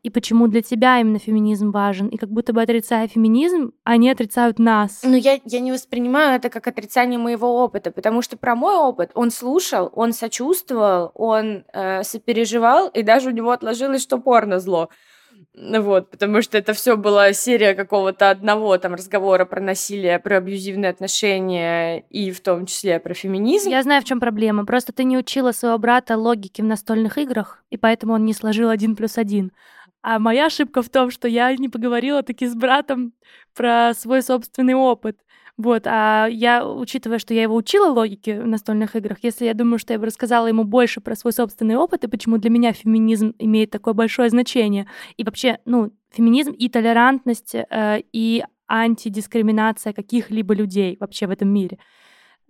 и почему для тебя именно феминизм важен. И как будто бы отрицая феминизм, они отрицают нас. Но я, я не воспринимаю это как отрицание моего опыта, потому что про мой опыт он слушал, он сочувствовал, он э, сопереживал, и даже у него отложилось, что порно зло. Вот, потому что это все была серия какого-то одного там разговора про насилие, про абьюзивные отношения и в том числе про феминизм. Я знаю, в чем проблема. Просто ты не учила своего брата логике в настольных играх, и поэтому он не сложил один плюс один. А моя ошибка в том, что я не поговорила таки с братом про свой собственный опыт. Вот, а я, учитывая, что я его учила логике в настольных играх, если я думаю, что я бы рассказала ему больше про свой собственный опыт и почему для меня феминизм имеет такое большое значение, и вообще, ну, феминизм и толерантность, э, и антидискриминация каких-либо людей вообще в этом мире.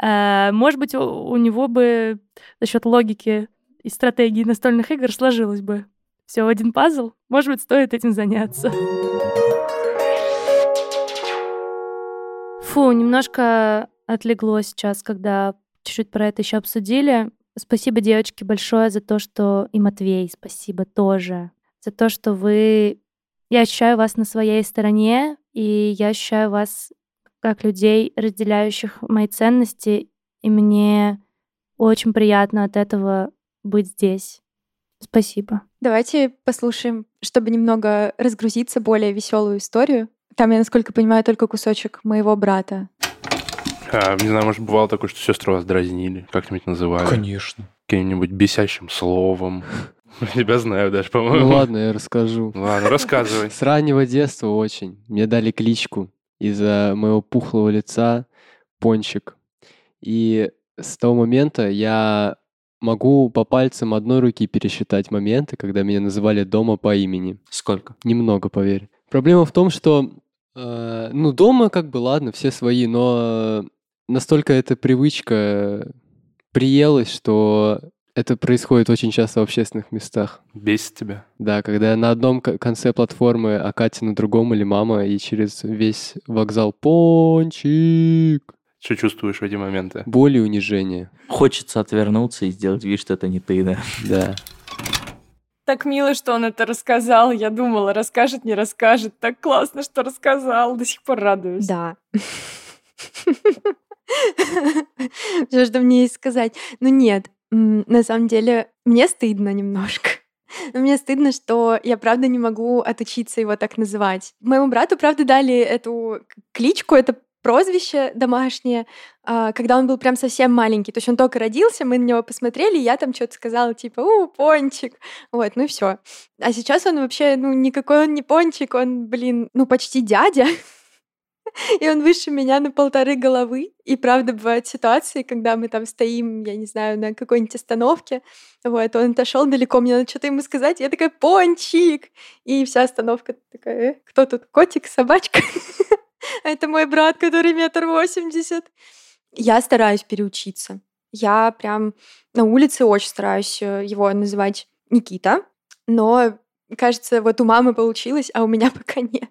Э, может быть, у, у него бы за счет логики и стратегии настольных игр сложилось бы все в один пазл, может быть, стоит этим заняться. Фу, немножко отлегло сейчас, когда чуть-чуть про это еще обсудили. Спасибо, девочки, большое за то, что... И Матвей, спасибо тоже. За то, что вы... Я ощущаю вас на своей стороне, и я ощущаю вас как людей, разделяющих мои ценности, и мне очень приятно от этого быть здесь. Спасибо. Давайте послушаем, чтобы немного разгрузиться, более веселую историю. Там, я насколько понимаю, только кусочек моего брата. А, не знаю, может, бывало такое, что сестры вас дразнили, как-нибудь называли. Конечно. Каким-нибудь бесящим словом. Тебя знаю даже, по-моему. Ну ладно, я расскажу. Ладно, рассказывай. С раннего детства очень. Мне дали кличку из-за моего пухлого лица Пончик. И с того момента я Могу по пальцам одной руки пересчитать моменты, когда меня называли дома по имени. Сколько? Немного, поверь. Проблема в том, что, э, ну, дома как бы, ладно, все свои, но настолько эта привычка приелась, что это происходит очень часто в общественных местах. Бесит тебя? Да, когда на одном конце платформы, а Катя на другом или мама, и через весь вокзал «Пончик!» Что чувствуешь в эти моменты? Боль и унижение. Хочется отвернуться и сделать вид, что это не ты, да? Да. Так мило, что он это рассказал. Я думала, расскажет, не расскажет. Так классно, что рассказал. До сих пор радуюсь. Да. Что же мне есть сказать? Ну нет, на самом деле мне стыдно немножко. Мне стыдно, что я правда не могу отучиться его так называть. Моему брату, правда, дали эту кличку, это прозвище домашнее, а, когда он был прям совсем маленький. То есть он только родился, мы на него посмотрели, и я там что-то сказала, типа, у, пончик. Вот, ну все. А сейчас он вообще, ну, никакой он не пончик, он, блин, ну, почти дядя. и он выше меня на полторы головы. И правда бывают ситуации, когда мы там стоим, я не знаю, на какой-нибудь остановке, вот, он отошел далеко, мне надо что-то ему сказать, я такая, пончик! И вся остановка такая, э, кто тут, котик, собачка? Это мой брат, который метр восемьдесят. Я стараюсь переучиться. Я прям на улице очень стараюсь э, его называть Никита, но, кажется, вот у мамы получилось, а у меня пока нет.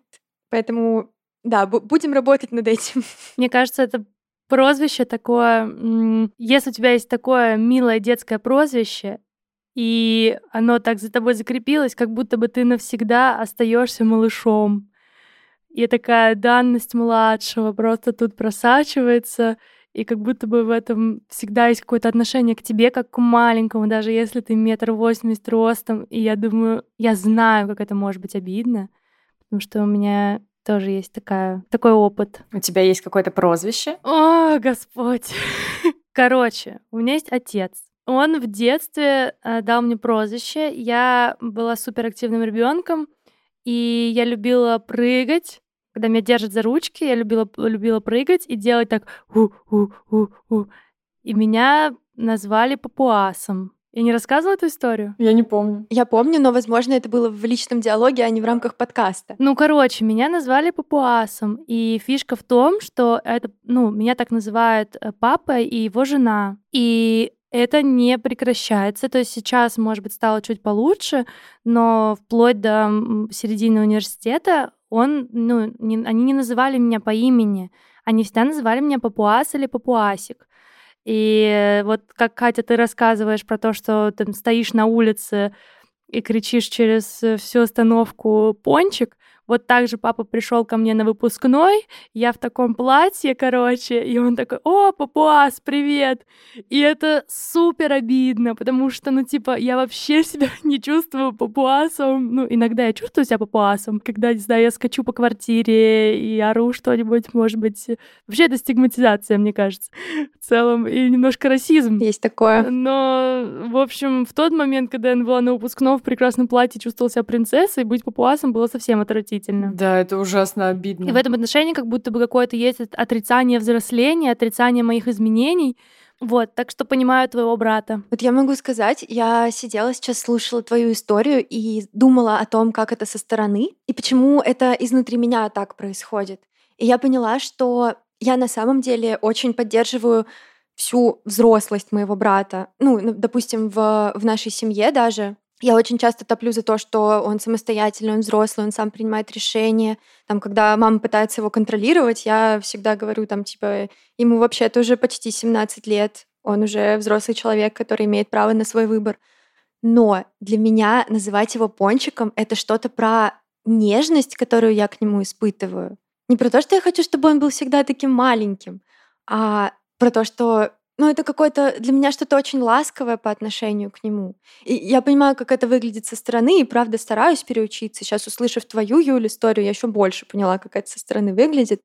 Поэтому да, будем работать над этим. Мне кажется, это прозвище такое... Если у тебя есть такое милое детское прозвище, и оно так за тобой закрепилось, как будто бы ты навсегда остаешься малышом. И такая данность младшего просто тут просачивается, и как будто бы в этом всегда есть какое-то отношение к тебе, как к маленькому, даже если ты метр восемьдесят ростом. И я думаю, я знаю, как это может быть обидно, потому что у меня тоже есть такая, такой опыт. У тебя есть какое-то прозвище? О, Господь. Короче, у меня есть отец. Он в детстве э, дал мне прозвище. Я была суперактивным ребенком, и я любила прыгать. Когда меня держат за ручки, я любила, любила прыгать и делать так у-у-у-у. И меня назвали папуасом. Я не рассказывала эту историю? Я не помню. Я помню, но, возможно, это было в личном диалоге, а не в рамках подкаста. Ну, короче, меня назвали папуасом. И фишка в том, что это, ну, меня так называют э, папа и его жена. И это не прекращается. То есть сейчас, может быть, стало чуть получше, но вплоть до середины университета он, ну, не, они не называли меня по имени. Они всегда называли меня папуас или папуасик. И вот как, Катя, ты рассказываешь про то, что ты стоишь на улице и кричишь через всю остановку «пончик», вот так же папа пришел ко мне на выпускной, я в таком платье, короче, и он такой, о, папуас, привет! И это супер обидно, потому что, ну, типа, я вообще себя не чувствую папуасом. Ну, иногда я чувствую себя папуасом, когда, не знаю, я скачу по квартире и ору что-нибудь, может быть. Вообще это стигматизация, мне кажется, в целом, и немножко расизм. Есть такое. Но, в общем, в тот момент, когда я была на выпускном в прекрасном платье, чувствовала себя принцессой, быть папуасом было совсем отвратительно отвратительно. Да, это ужасно обидно. И в этом отношении как будто бы какое-то есть отрицание взросления, отрицание моих изменений. Вот, так что понимаю твоего брата. Вот я могу сказать, я сидела сейчас, слушала твою историю и думала о том, как это со стороны, и почему это изнутри меня так происходит. И я поняла, что я на самом деле очень поддерживаю всю взрослость моего брата. Ну, допустим, в, в нашей семье даже я очень часто топлю за то, что он самостоятельный, он взрослый, он сам принимает решения. Там, когда мама пытается его контролировать, я всегда говорю, там, типа, ему вообще-то уже почти 17 лет, он уже взрослый человек, который имеет право на свой выбор. Но для меня называть его пончиком — это что-то про нежность, которую я к нему испытываю. Не про то, что я хочу, чтобы он был всегда таким маленьким, а про то, что ну, это какое-то для меня что-то очень ласковое по отношению к нему. И я понимаю, как это выглядит со стороны, и правда стараюсь переучиться. Сейчас, услышав твою, Юль, историю, я еще больше поняла, как это со стороны выглядит.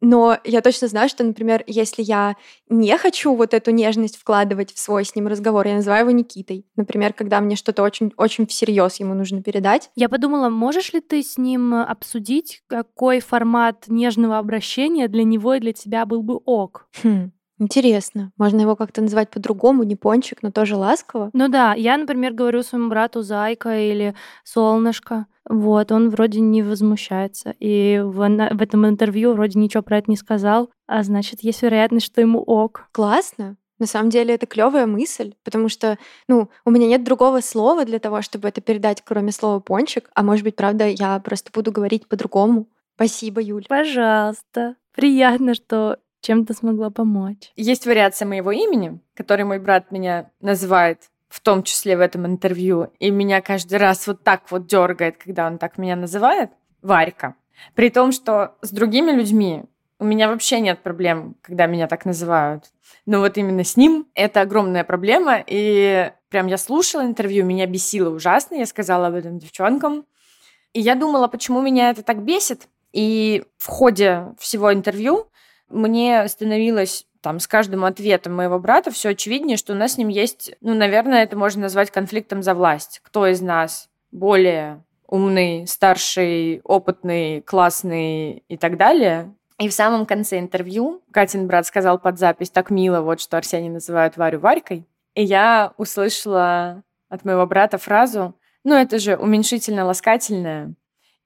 Но я точно знаю, что, например, если я не хочу вот эту нежность вкладывать в свой с ним разговор, я называю его Никитой. Например, когда мне что-то очень, очень всерьез ему нужно передать. Я подумала, можешь ли ты с ним обсудить, какой формат нежного обращения для него и для тебя был бы ок? Хм. Интересно. Можно его как-то называть по-другому, не пончик, но тоже ласково. Ну да, я, например, говорю своему брату зайка или солнышко. Вот, он вроде не возмущается. И в, в этом интервью вроде ничего про это не сказал, а значит, есть вероятность, что ему ок. Классно. На самом деле это клевая мысль, потому что, ну, у меня нет другого слова для того, чтобы это передать, кроме слова пончик. А может быть, правда, я просто буду говорить по-другому. Спасибо, Юль. Пожалуйста. Приятно, что чем-то смогла помочь. Есть вариация моего имени, который мой брат меня называет, в том числе в этом интервью, и меня каждый раз вот так вот дергает, когда он так меня называет, Варька. При том, что с другими людьми у меня вообще нет проблем, когда меня так называют. Но вот именно с ним это огромная проблема. И прям я слушала интервью, меня бесило ужасно. Я сказала об этом девчонкам. И я думала, почему меня это так бесит. И в ходе всего интервью мне становилось там с каждым ответом моего брата все очевиднее, что у нас с ним есть, ну, наверное, это можно назвать конфликтом за власть. Кто из нас более умный, старший, опытный, классный и так далее. И в самом конце интервью Катин брат сказал под запись так мило, вот что Арсений называют Варю Варькой. И я услышала от моего брата фразу, ну это же уменьшительно-ласкательное.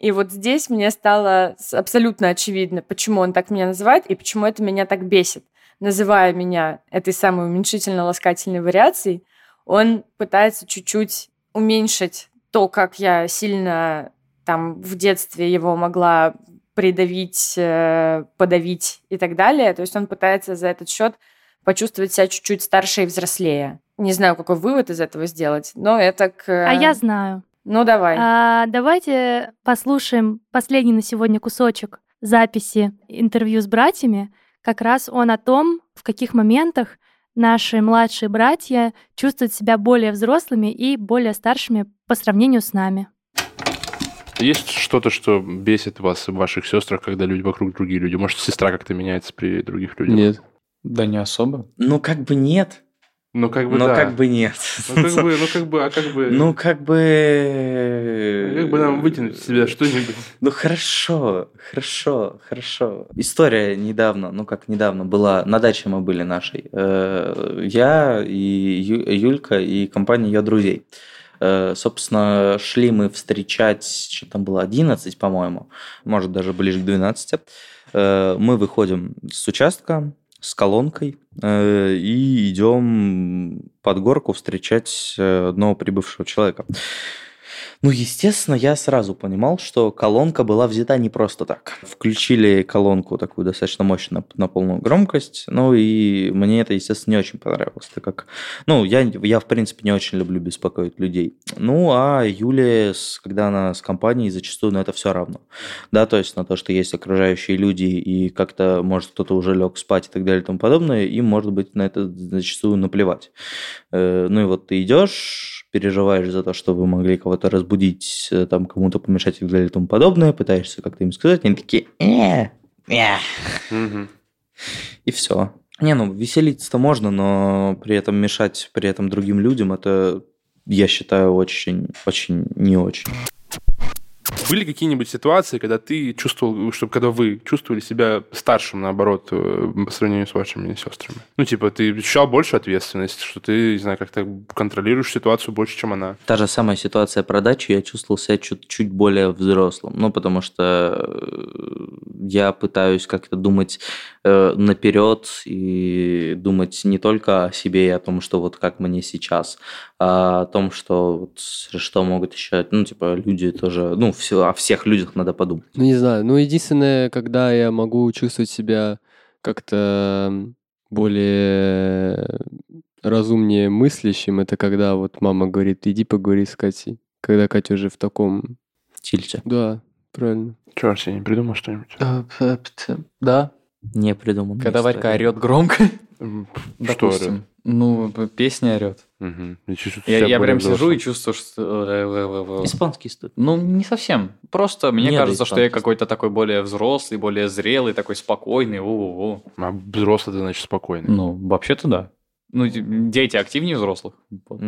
И вот здесь мне стало абсолютно очевидно, почему он так меня называет и почему это меня так бесит. Называя меня этой самой уменьшительно-ласкательной вариацией, он пытается чуть-чуть уменьшить то, как я сильно там в детстве его могла придавить, э, подавить и так далее. То есть он пытается за этот счет почувствовать себя чуть-чуть старше и взрослее. Не знаю, какой вывод из этого сделать, но это к... А я знаю. Ну, давай. А, давайте послушаем последний на сегодня кусочек записи интервью с братьями. Как раз он о том, в каких моментах наши младшие братья чувствуют себя более взрослыми и более старшими по сравнению с нами. Есть что-то, что бесит вас в ваших сестрах, когда люди вокруг другие люди? Может, сестра как-то меняется при других людях? Нет. Да не особо. Ну, как бы нет. Ну, как бы Но да. как бы нет. Ну, как бы, ну, как бы, а как бы... Ну, как бы... Как бы нам вытянуть из себя что-нибудь? Ну, хорошо, хорошо, хорошо. История недавно, ну, как недавно была, на даче мы были нашей. Э, Я и Юлька и компания ее друзей. Э, Собственно, шли мы встречать, что там было, 11, по-моему, может, даже ближе к 12. Э, Мы выходим с участка, с колонкой э, и идем под горку встречать э, одного прибывшего человека. Ну, естественно, я сразу понимал, что колонка была взята не просто так. Включили колонку такую достаточно мощную на, на полную громкость, ну и мне это, естественно, не очень понравилось, так как, ну, я, я в принципе не очень люблю беспокоить людей. Ну, а Юле, с- когда она с компанией, зачастую на это все равно. Да, то есть на то, что есть окружающие люди, и как-то, может, кто-то уже лег спать и так далее и тому подобное, им, может быть, на это зачастую наплевать. Э, Ну и вот ты идешь, переживаешь за то, что вы могли кого-то разбудить, э, там кому-то помешать и так далее и тому подобное, пытаешься как-то им сказать, они такие, э, э, и все. Не, ну веселиться-то можно, но при этом мешать при этом другим людям, это, я считаю, очень, очень не очень. Были какие-нибудь ситуации, когда ты чувствовал, что когда вы чувствовали себя старшим, наоборот, э, по сравнению с вашими сестрами? Ну, типа, ты ощущал больше ответственность, что ты, не знаю, как-то контролируешь ситуацию больше, чем она. Та же самая ситуация про дачу, я чувствовал себя чуть-чуть более взрослым. Ну, потому что э, я пытаюсь как-то думать э, наперед и думать не только о себе и о том, что вот как мне сейчас, а о том, что вот что могут еще, ну, типа, люди тоже, ну, все, о всех людях надо подумать. Ну, не знаю. Ну, единственное, когда я могу чувствовать себя как-то более разумнее мыслящим, это когда вот мама говорит, иди поговори с Катей. Когда Катя уже в таком... Тильте. Да, правильно. Че, Арсений, придумал что-нибудь? Да. Не придумано. Когда Варька орет громко, Что допустим. Ну, песня орет. Чувствуешь Я, я более прям сижу и чувствую, что... Испанский студ. Ну, не совсем. Просто мне Не кажется, что я какой-то такой более взрослый, более зрелый, такой спокойный. У-у-у. А взрослый, это значит спокойный. Ну, вообще-то да. Ну, дети активнее взрослых. Вот.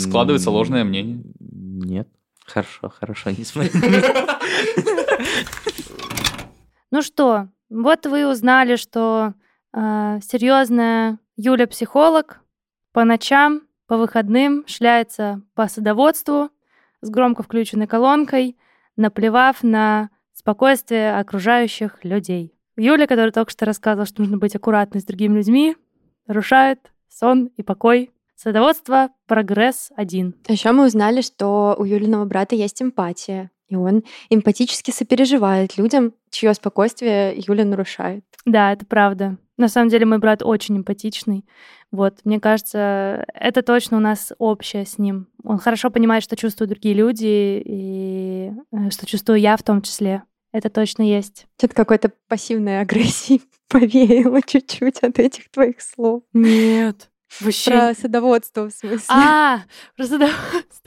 Складывается ложное мнение. Нет. Хорошо, хорошо, не смотри. Ну что, вот вы узнали, что серьезная Юля психолог по ночам, по выходным шляется по садоводству с громко включенной колонкой, наплевав на спокойствие окружающих людей. Юля, которая только что рассказывала, что нужно быть аккуратной с другими людьми, нарушает сон и покой. Садоводство прогресс один. А еще мы узнали, что у Юлиного брата есть эмпатия, и он эмпатически сопереживает людям, чье спокойствие Юля нарушает. Да, это правда. На самом деле мой брат очень эмпатичный. Вот, мне кажется, это точно у нас общее с ним. Он хорошо понимает, что чувствуют другие люди, и э, что чувствую я в том числе. Это точно есть. Что-то какой-то пассивной агрессии повеяло чуть-чуть от этих твоих слов. Нет. Вообще. Про садоводство, в смысле. А, просто да.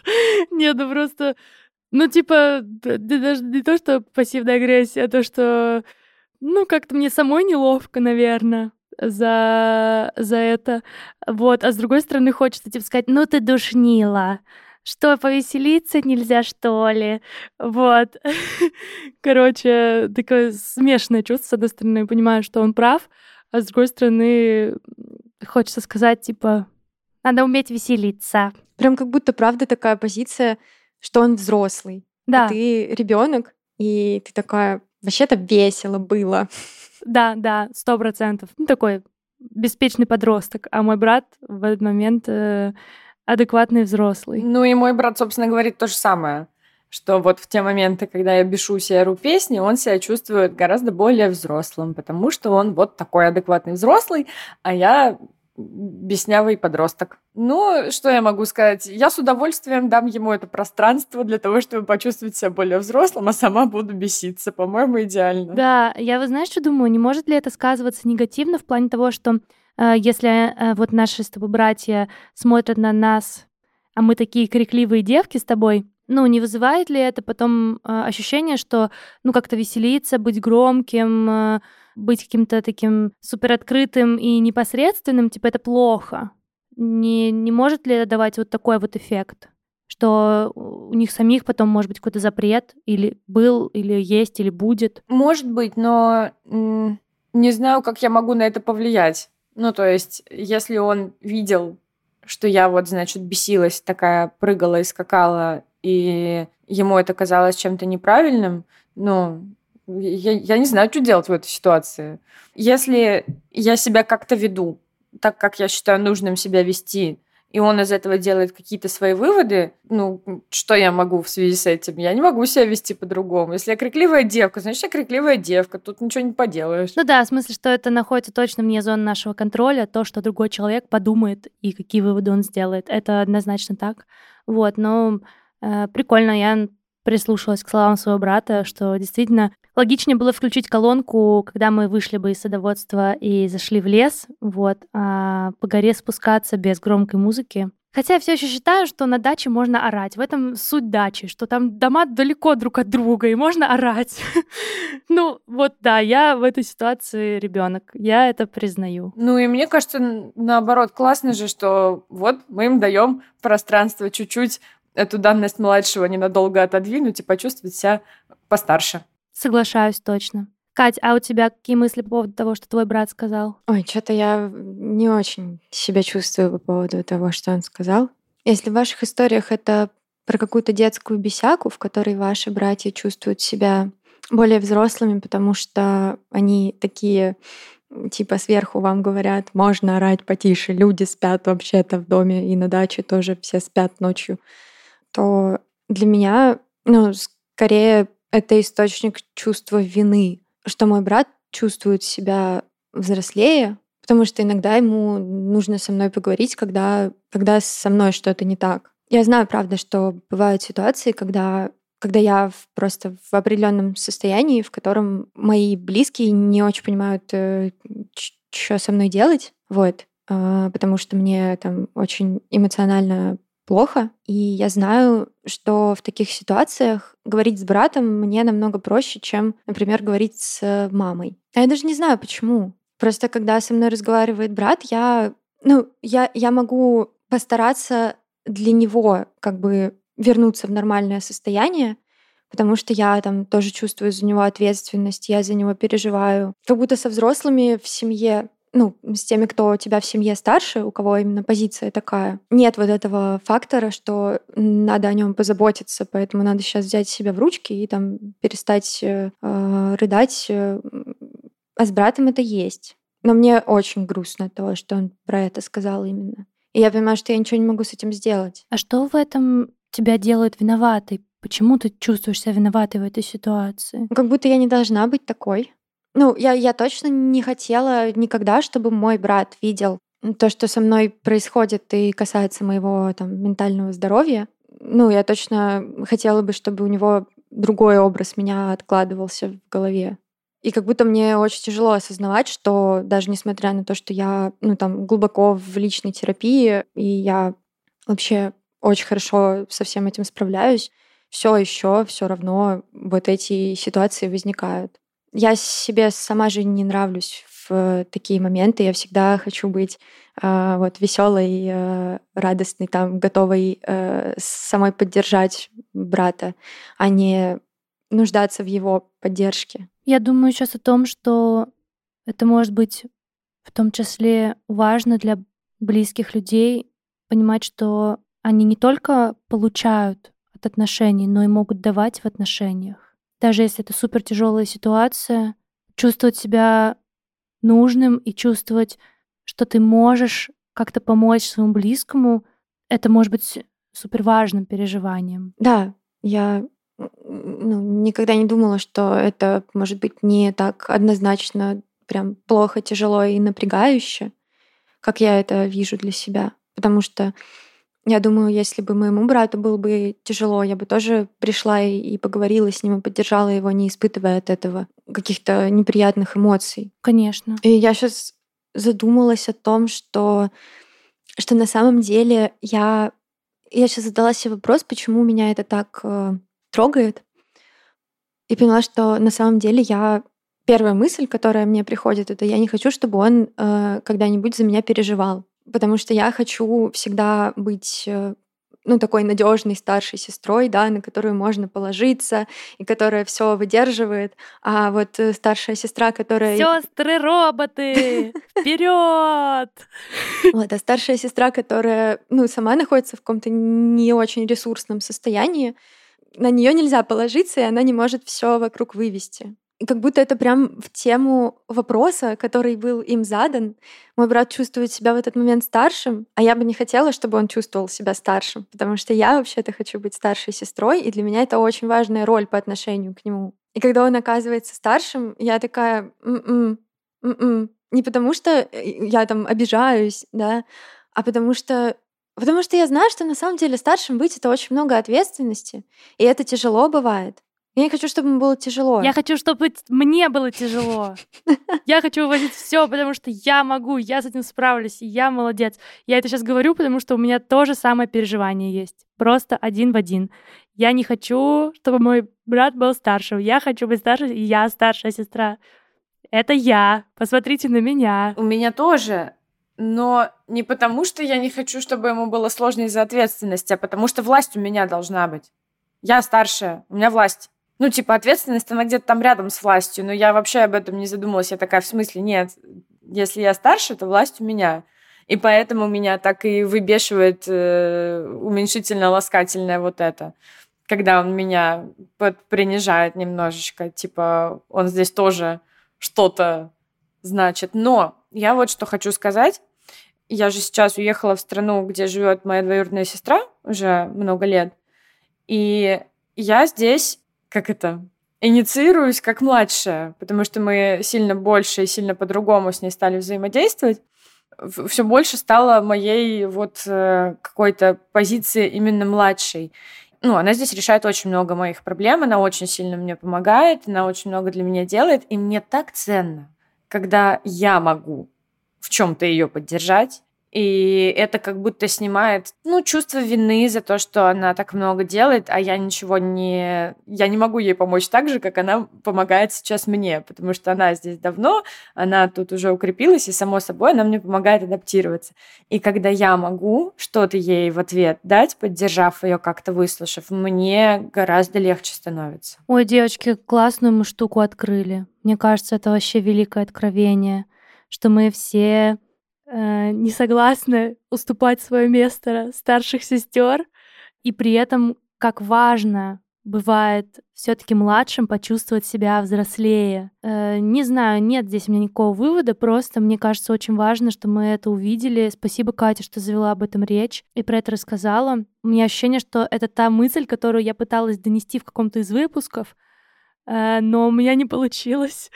Нет, ну просто... Ну, типа, даже не то, что пассивная агрессия, а то, что... Ну, как-то мне самой неловко, наверное, за, за это. Вот. А с другой стороны, хочется, типа, сказать, ну, ты душнила. что повеселиться нельзя, что ли? Вот. Короче, такое смешанное чувство. С одной стороны, понимаю, что он прав, а с другой стороны, хочется сказать, типа, надо уметь веселиться. Прям как будто правда такая позиция, что он взрослый. Да. А ты ребенок, и ты такая, вообще-то весело было. Да, да, сто процентов. Ну, такой беспечный подросток, а мой брат в этот момент э, адекватный взрослый. Ну и мой брат, собственно, говорит то же самое что вот в те моменты, когда я бешусь и ору песни, он себя чувствует гораздо более взрослым, потому что он вот такой адекватный взрослый, а я беснявый подросток. Ну, что я могу сказать? Я с удовольствием дам ему это пространство для того, чтобы почувствовать себя более взрослым, а сама буду беситься. По-моему, идеально. Да, я, вы знаешь, что думаю? Не может ли это сказываться негативно в плане того, что э, если э, вот наши с тобой братья смотрят на нас, а мы такие крикливые девки с тобой, ну, не вызывает ли это потом э, ощущение, что, ну, как-то веселиться, быть громким, э, быть каким-то таким супероткрытым и непосредственным, типа, это плохо? Не, не может ли это давать вот такой вот эффект? Что у них самих потом может быть какой-то запрет, или был, или есть, или будет? Может быть, но не знаю, как я могу на это повлиять. Ну, то есть, если он видел, что я вот, значит, бесилась, такая прыгала и скакала и ему это казалось чем-то неправильным, ну, я, я не знаю, что делать в этой ситуации. Если я себя как-то веду, так как я считаю нужным себя вести, и он из этого делает какие-то свои выводы, ну, что я могу в связи с этим? Я не могу себя вести по-другому. Если я крикливая девка, значит, я крикливая девка, тут ничего не поделаешь. Ну да, в смысле, что это находится точно вне зоны нашего контроля, то, что другой человек подумает и какие выводы он сделает. Это однозначно так. Вот, но Э, прикольно, я прислушалась к словам своего брата, что действительно логичнее было включить колонку, когда мы вышли бы из садоводства и зашли в лес, вот, а по горе спускаться без громкой музыки. Хотя я все еще считаю, что на даче можно орать. В этом суть дачи, что там дома далеко друг от друга, и можно орать. ну, вот да, я в этой ситуации ребенок. Я это признаю. Ну и мне кажется, наоборот, классно же, что вот мы им даем пространство чуть-чуть эту данность младшего ненадолго отодвинуть и почувствовать себя постарше. Соглашаюсь точно. Кать, а у тебя какие мысли по поводу того, что твой брат сказал? Ой, что-то я не очень себя чувствую по поводу того, что он сказал. Если в ваших историях это про какую-то детскую бесяку, в которой ваши братья чувствуют себя более взрослыми, потому что они такие типа сверху вам говорят, можно орать потише, люди спят вообще-то в доме и на даче тоже все спят ночью то для меня, ну, скорее это источник чувства вины, что мой брат чувствует себя взрослее, потому что иногда ему нужно со мной поговорить, когда, когда со мной что-то не так. Я знаю, правда, что бывают ситуации, когда, когда я просто в определенном состоянии, в котором мои близкие не очень понимают, э, что со мной делать, вот, а, потому что мне там очень эмоционально плохо. И я знаю, что в таких ситуациях говорить с братом мне намного проще, чем, например, говорить с мамой. А я даже не знаю, почему. Просто когда со мной разговаривает брат, я, ну, я, я могу постараться для него как бы вернуться в нормальное состояние, потому что я там тоже чувствую за него ответственность, я за него переживаю. Как будто со взрослыми в семье ну, с теми, кто у тебя в семье старше, у кого именно позиция такая, нет вот этого фактора, что надо о нем позаботиться, поэтому надо сейчас взять себя в ручки и там перестать э, э рыдать. Э, а с братом это есть. Но мне очень грустно того, что он про это сказал именно. И я понимаю, что я ничего не могу с этим сделать. А что в этом тебя делает виноватой? Почему ты чувствуешь себя виноватой в этой ситуации? Как будто я не должна быть такой. Ну, я, я точно не хотела никогда, чтобы мой брат видел то, что со мной происходит и касается моего там, ментального здоровья. Ну, я точно хотела бы, чтобы у него другой образ меня откладывался в голове. И как будто мне очень тяжело осознавать, что даже несмотря на то, что я ну, там, глубоко в личной терапии, и я вообще очень хорошо со всем этим справляюсь, все еще все равно вот эти ситуации возникают. Я себе сама же не нравлюсь в такие моменты. Я всегда хочу быть э, вот веселой, э, радостной, там, готовой э, самой поддержать брата, а не нуждаться в его поддержке. Я думаю сейчас о том, что это может быть в том числе важно для близких людей понимать, что они не только получают от отношений, но и могут давать в отношениях. Даже если это супер тяжелая ситуация, чувствовать себя нужным и чувствовать, что ты можешь как-то помочь своему близкому, это может быть супер важным переживанием. Да, я ну, никогда не думала, что это может быть не так однозначно прям плохо, тяжело и напрягающе, как я это вижу для себя. Потому что я думаю, если бы моему брату было бы тяжело, я бы тоже пришла и, и поговорила с ним, и поддержала его, не испытывая от этого каких-то неприятных эмоций. Конечно. И я сейчас задумалась о том, что, что на самом деле я... Я сейчас задала себе вопрос, почему меня это так э, трогает. И поняла, что на самом деле я... Первая мысль, которая мне приходит, это я не хочу, чтобы он э, когда-нибудь за меня переживал потому что я хочу всегда быть э, ну, такой надежной старшей сестрой, да, на которую можно положиться и которая все выдерживает. А вот э, старшая сестра, которая... Сестры роботы! Вперед! Вот, а старшая сестра, которая, ну, сама находится в каком-то не очень ресурсном состоянии, на нее нельзя положиться, и она не может все вокруг вывести. Как будто это прям в тему вопроса, который был им задан. Мой брат чувствует себя в этот момент старшим, а я бы не хотела, чтобы он чувствовал себя старшим, потому что я вообще-то хочу быть старшей сестрой, и для меня это очень важная роль по отношению к нему. И когда он оказывается старшим, я такая, м-м, м-м. не потому что э, я там обижаюсь, да, а потому что Потому что я знаю, что на самом деле старшим быть это очень много ответственности, и это тяжело бывает. Я не хочу, чтобы ему было тяжело. Я хочу, чтобы мне было тяжело. Я хочу увозить все, потому что я могу, я с этим справлюсь, я молодец. Я это сейчас говорю, потому что у меня тоже самое переживание есть. Просто один в один. Я не хочу, чтобы мой брат был старшим. Я хочу быть старше, и я старшая сестра. Это я. Посмотрите на меня. У меня тоже. Но не потому, что я не хочу, чтобы ему было сложно из-за ответственности, а потому что власть у меня должна быть. Я старшая, у меня власть. Ну, типа, ответственность, она где-то там рядом с властью, но я вообще об этом не задумалась. Я такая, в смысле, нет, если я старше, то власть у меня. И поэтому меня так и выбешивает э, уменьшительно-ласкательное вот это. Когда он меня принижает немножечко, типа, он здесь тоже что-то значит. Но я вот что хочу сказать. Я же сейчас уехала в страну, где живет моя двоюродная сестра уже много лет. И я здесь как это, инициируюсь как младшая, потому что мы сильно больше и сильно по-другому с ней стали взаимодействовать, все больше стало моей вот э, какой-то позиции именно младшей. Ну, она здесь решает очень много моих проблем, она очень сильно мне помогает, она очень много для меня делает, и мне так ценно, когда я могу в чем-то ее поддержать, и это как будто снимает, ну, чувство вины за то, что она так много делает, а я ничего не... Я не могу ей помочь так же, как она помогает сейчас мне, потому что она здесь давно, она тут уже укрепилась, и, само собой, она мне помогает адаптироваться. И когда я могу что-то ей в ответ дать, поддержав ее как-то, выслушав, мне гораздо легче становится. Ой, девочки, классную мы штуку открыли. Мне кажется, это вообще великое откровение, что мы все э, не согласны уступать свое место старших сестер, и при этом как важно бывает все-таки младшим почувствовать себя взрослее. Э, не знаю, нет здесь у меня никакого вывода, просто мне кажется очень важно, что мы это увидели. Спасибо, Катя, что завела об этом речь и про это рассказала. У меня ощущение, что это та мысль, которую я пыталась донести в каком-то из выпусков, э, но у меня не получилось.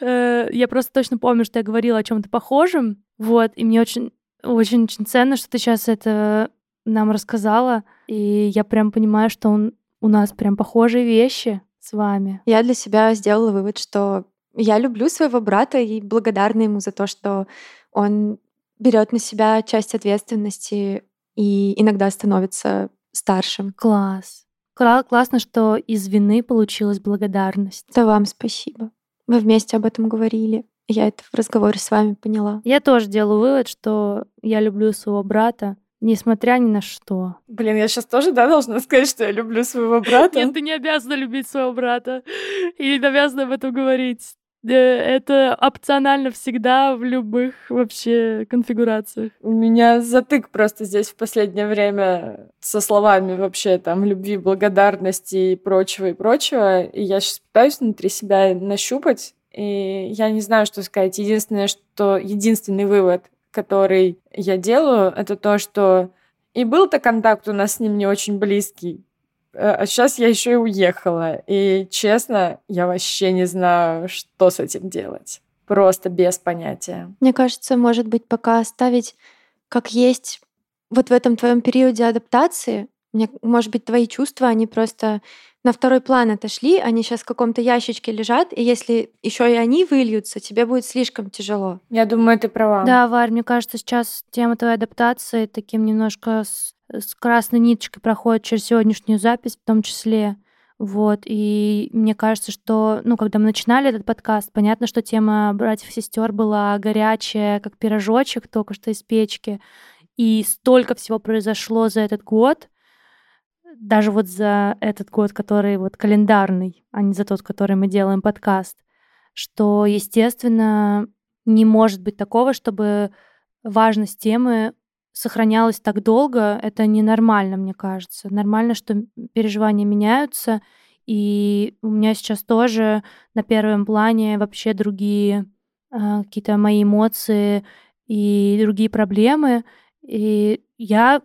Э, я просто точно помню, что я говорила о чем-то похожем, вот, и мне очень, очень, очень ценно, что ты сейчас это нам рассказала, и я прям понимаю, что он, у нас прям похожие вещи с вами. Я для себя сделала вывод, что я люблю своего брата и благодарна ему за то, что он берет на себя часть ответственности и иногда становится старшим. Класс. Классно, что из вины получилась благодарность. Да вам спасибо. Мы вместе об этом говорили. Я это в разговоре с вами поняла. Я тоже делаю вывод, что я люблю своего брата, несмотря ни на что. Блин, я сейчас тоже, да, должна сказать, что я люблю своего брата? Нет, ты не обязана любить своего брата. И не обязана об этом говорить. Э, Это опционально всегда в любых вообще конфигурациях. У меня затык просто здесь в последнее время со словами вообще там любви, благодарности и прочего, и прочего. И я сейчас пытаюсь внутри себя нащупать, и я не знаю, что сказать. Единственное, что... Единственный вывод, который я делаю, это то, что и был-то контакт у нас с ним не очень близкий, э, а сейчас я еще и уехала. И честно, я вообще не знаю, что с этим делать. Просто без понятия. Мне кажется, может быть, пока оставить как есть вот в этом твоем периоде адаптации, мне, может быть, твои чувства, они просто на второй план отошли, они сейчас в каком-то ящичке лежат, и если еще и они выльются, тебе будет слишком тяжело. Я думаю, ты права. Да, Варь, мне кажется, сейчас тема твоей адаптации таким немножко с, с красной ниточкой проходит через сегодняшнюю запись в том числе. Вот, и мне кажется, что, ну, когда мы начинали этот подкаст, понятно, что тема братьев и сестер была горячая, как пирожочек только что из печки, и столько всего произошло за этот год, даже вот за этот год, который вот календарный, а не за тот, который мы делаем подкаст, что, естественно, не может быть такого, чтобы важность темы сохранялась так долго. Это ненормально, мне кажется. Нормально, что переживания меняются, и у меня сейчас тоже на первом плане вообще другие э, какие-то мои эмоции и другие проблемы. И я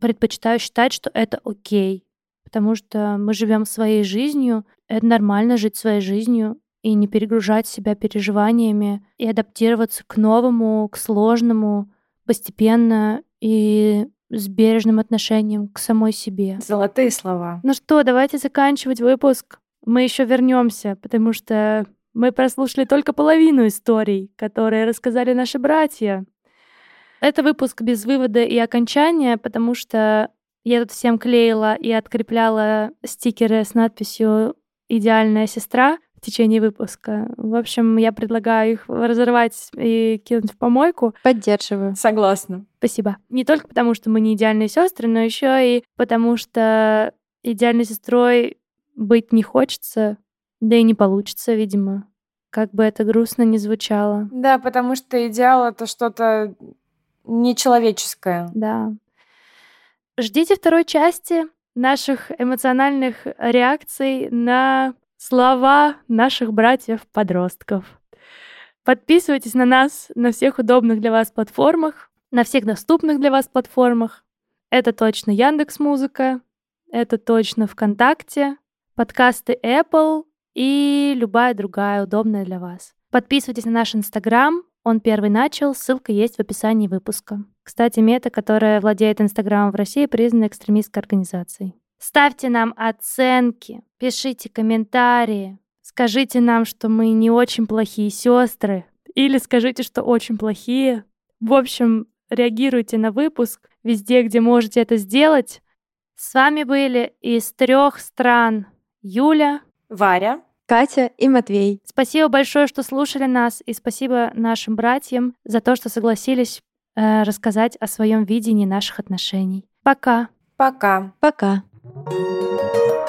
предпочитаю считать, что это окей, потому что мы живем своей жизнью, это нормально жить своей жизнью и не перегружать себя переживаниями и адаптироваться к новому, к сложному постепенно и с бережным отношением к самой себе. Золотые слова. Ну что, давайте заканчивать выпуск. Мы еще вернемся, потому что мы прослушали только половину историй, которые рассказали наши братья. Это выпуск без вывода и окончания, потому что я тут всем клеила и открепляла стикеры с надписью «Идеальная сестра» в течение выпуска. В общем, я предлагаю их разорвать и кинуть в помойку. Поддерживаю. Согласна. Спасибо. Не только потому, что мы не идеальные сестры, но еще и потому, что идеальной сестрой быть не хочется, да и не получится, видимо. Как бы это грустно ни звучало. Да, потому что идеал это что-то нечеловеческое. Да. Ждите второй части наших эмоциональных реакций на слова наших братьев-подростков. Подписывайтесь на нас на всех удобных для вас платформах, на всех доступных для вас платформах. Это точно Яндекс Музыка, это точно ВКонтакте, подкасты Apple и любая другая удобная для вас. Подписывайтесь на наш Инстаграм, он первый начал, ссылка есть в описании выпуска. Кстати, Мета, которая владеет Инстаграмом в России, признана экстремистской организацией. Ставьте нам оценки, пишите комментарии, скажите нам, что мы не очень плохие сестры, или скажите, что очень плохие. В общем, реагируйте на выпуск везде, где можете это сделать. С вами были из трех стран Юля, Варя, Катя и Матвей. Спасибо большое, что слушали нас, и спасибо нашим братьям за то, что согласились э, рассказать о своем видении наших отношений. Пока. Пока. Пока. Пока.